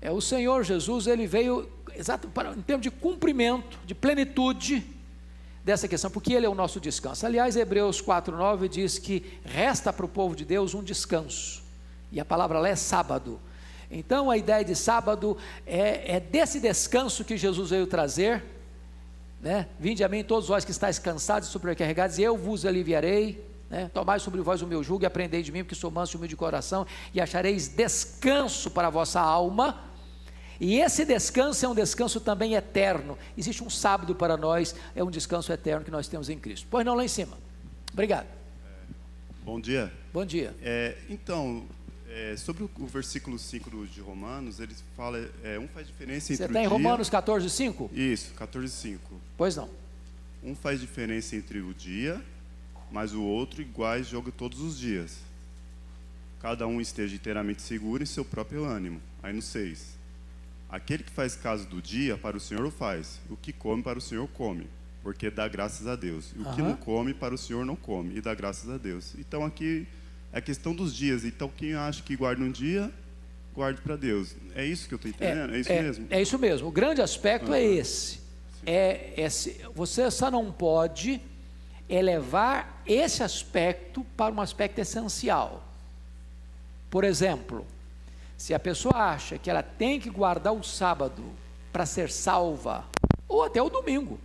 é o Senhor Jesus, ele veio exato para em termos de cumprimento, de plenitude dessa questão, porque ele é o nosso descanso. Aliás, Hebreus 4:9 diz que resta para o povo de Deus um descanso. E a palavra lá é sábado. Então, a ideia de sábado é, é desse descanso que Jesus veio trazer, né? Vinde a mim todos vós que estáis cansados e sobrecarregados, e eu vos aliviarei. Né? Tomai sobre vós o meu jugo e aprendei de mim, porque sou manso e humilde de coração, e achareis descanso para a vossa alma. E esse descanso é um descanso também eterno. Existe um sábado para nós, é um descanso eterno que nós temos em Cristo. Pois não, lá em cima. Obrigado. Bom dia. Bom dia. É, então, é, sobre o, o versículo 5 do- de Romanos, ele fala, é, um faz diferença entre Você o está em dia... Romanos 14, 5? Isso, 14, 5. Pois não. Um faz diferença entre o dia, mas o outro iguais joga todos os dias. Cada um esteja inteiramente seguro em seu próprio ânimo. Aí no 6. Aquele que faz caso do dia, para o Senhor o faz. O que come, para o Senhor come, porque dá graças a Deus. E o que Aham. não come, para o Senhor não come, e dá graças a Deus. Então aqui é a questão dos dias. Então quem acha que guarda um dia, guarde para Deus. É isso que eu estou entendendo? É, isso mesmo? É isso mesmo. O grande aspecto é esse. É esse. Você só não pode elevar esse aspecto para um aspecto essencial. Por exemplo, se a pessoa acha que ela tem que guardar o sábado para ser salva, ou até o domingo.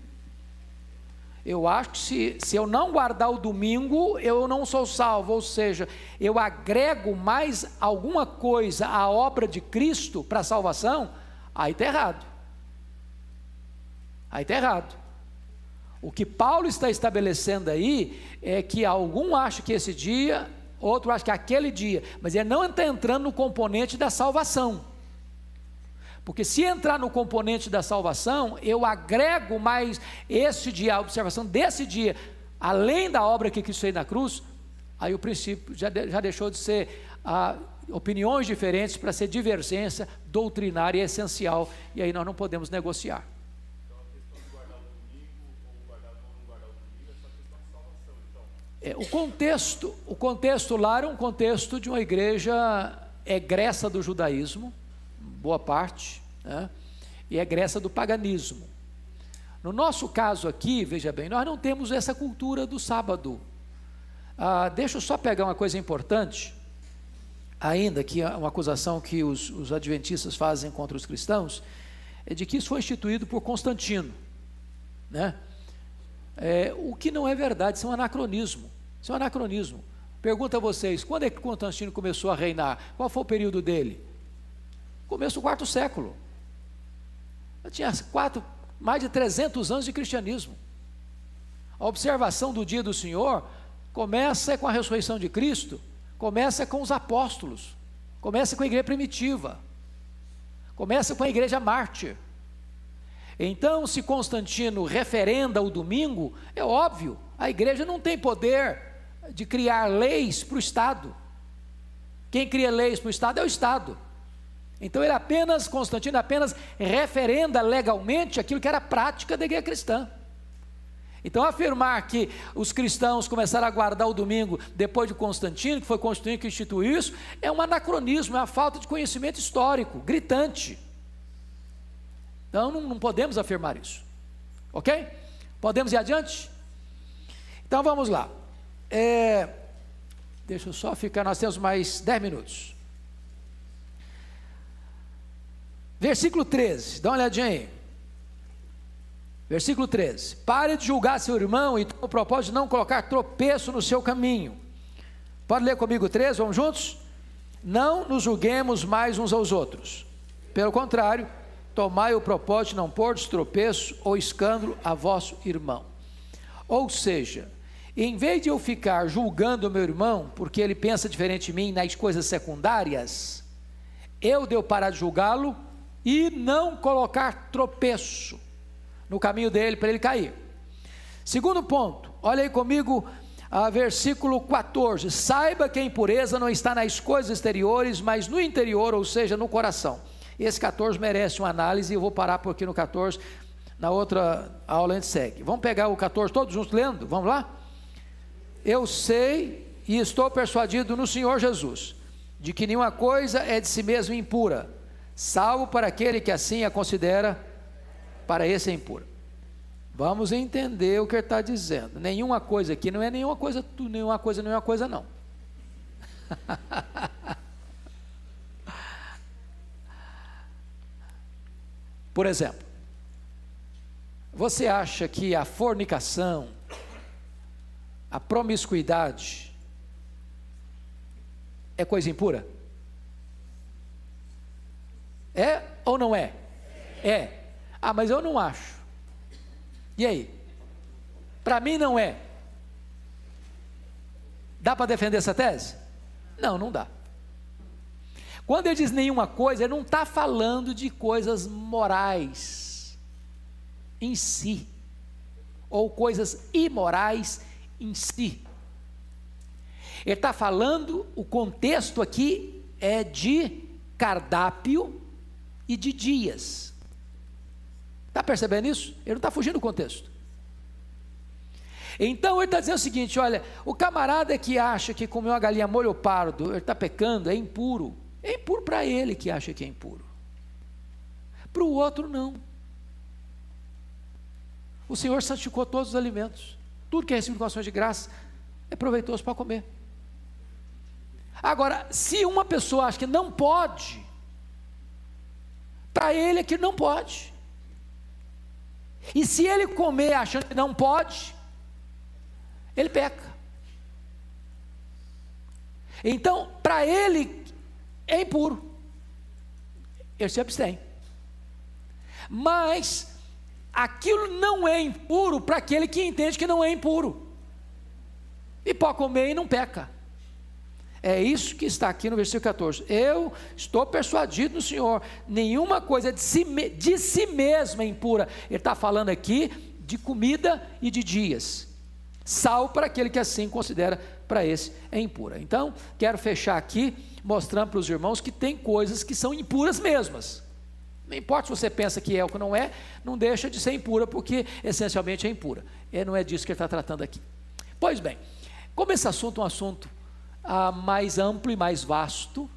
Eu acho que se, se eu não guardar o domingo, eu não sou salvo, ou seja, eu agrego mais alguma coisa à obra de Cristo para a salvação, aí está errado. Aí está errado. O que Paulo está estabelecendo aí é que algum acha que esse dia, outro acha que aquele dia, mas ele não está entrando no componente da salvação. Porque se entrar no componente da salvação, eu agrego mais esse dia, a observação desse dia, além da obra que Cristo fez na cruz, aí o princípio já, de- já deixou de ser ah, opiniões diferentes para ser divergência doutrinária essencial, e aí nós não podemos negociar. É, o contexto, o contexto lá era um contexto de uma igreja egressa do judaísmo, boa parte, né? e egressa do paganismo. No nosso caso aqui, veja bem, nós não temos essa cultura do sábado. Ah, deixa eu só pegar uma coisa importante, ainda que é uma acusação que os, os adventistas fazem contra os cristãos, é de que isso foi instituído por Constantino, né? É, o que não é verdade, isso é um anacronismo. Isso é um anacronismo. Pergunta a vocês, quando é que Constantino começou a reinar? Qual foi o período dele? Começo do quarto século. Eu tinha quatro, mais de 300 anos de cristianismo. A observação do dia do Senhor começa com a ressurreição de Cristo, começa com os apóstolos, começa com a igreja primitiva, começa com a igreja mártir. Então, se Constantino referenda o domingo, é óbvio, a igreja não tem poder de criar leis para o Estado. Quem cria leis para o Estado é o Estado. Então, ele apenas, Constantino apenas referenda legalmente aquilo que era prática da igreja cristã. Então, afirmar que os cristãos começaram a guardar o domingo depois de Constantino, que foi Constantino que instituiu isso, é um anacronismo, é uma falta de conhecimento histórico, gritante. Então não, não podemos afirmar isso. Ok? Podemos ir adiante? Então vamos lá. É, deixa eu só ficar, nós temos mais 10 minutos. Versículo 13, dá uma olhadinha aí. Versículo 13: Pare de julgar seu irmão e tenha o propósito de não colocar tropeço no seu caminho. Pode ler comigo 13, vamos juntos? Não nos julguemos mais uns aos outros. Pelo contrário, tomai o propósito de não pôr tropeço ou escândalo a vosso irmão. Ou seja, em vez de eu ficar julgando o meu irmão porque ele pensa diferente de mim nas coisas secundárias, eu devo parar de julgá-lo e não colocar tropeço no caminho dele para ele cair. Segundo ponto, olha aí comigo a versículo 14: saiba que a impureza não está nas coisas exteriores, mas no interior, ou seja, no coração. Esse 14 merece uma análise e eu vou parar por aqui no 14. Na outra aula a gente segue. Vamos pegar o 14 todos juntos lendo? Vamos lá? Eu sei e estou persuadido no Senhor Jesus, de que nenhuma coisa é de si mesmo impura, salvo para aquele que assim a considera, para esse é impura. Vamos entender o que ele está dizendo. Nenhuma coisa aqui não é nenhuma coisa, nenhuma coisa, nenhuma coisa não. Por exemplo, você acha que a fornicação, a promiscuidade, é coisa impura? É ou não é? É. Ah, mas eu não acho. E aí? Para mim não é. Dá para defender essa tese? Não, não dá. Quando ele diz nenhuma coisa, ele não está falando de coisas morais em si, ou coisas imorais em si. Ele está falando, o contexto aqui é de cardápio e de dias. Está percebendo isso? Ele não está fugindo do contexto. Então ele está dizendo o seguinte: olha, o camarada que acha que comeu uma galinha molho pardo, ele está pecando, é impuro. É impuro para ele que acha que é impuro. Para o outro, não. O Senhor santificou todos os alimentos. Tudo que é recebido com ações de graça é proveitoso para comer. Agora, se uma pessoa acha que não pode, para ele é que não pode. E se ele comer achando que não pode, ele peca. Então, para ele é impuro. Ele se abstém. Mas aquilo não é impuro para aquele que entende que não é impuro. E pode comer e não peca. É isso que está aqui no versículo 14. Eu estou persuadido no Senhor, nenhuma coisa de si, de si mesma é impura. Ele está falando aqui de comida e de dias. Sal para aquele que assim considera, para esse é impura. Então, quero fechar aqui mostrando para os irmãos que tem coisas que são impuras mesmas. Não importa se você pensa que é ou que não é, não deixa de ser impura, porque essencialmente é impura. E não é disso que ele está tratando aqui. Pois bem, como esse assunto é um assunto ah, mais amplo e mais vasto.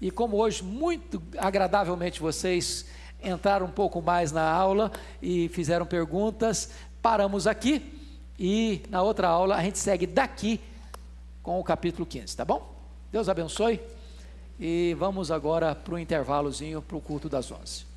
E como hoje, muito agradavelmente, vocês entraram um pouco mais na aula e fizeram perguntas, paramos aqui e na outra aula a gente segue daqui com o capítulo 15, tá bom? Deus abençoe e vamos agora para o intervalozinho para o culto das 11.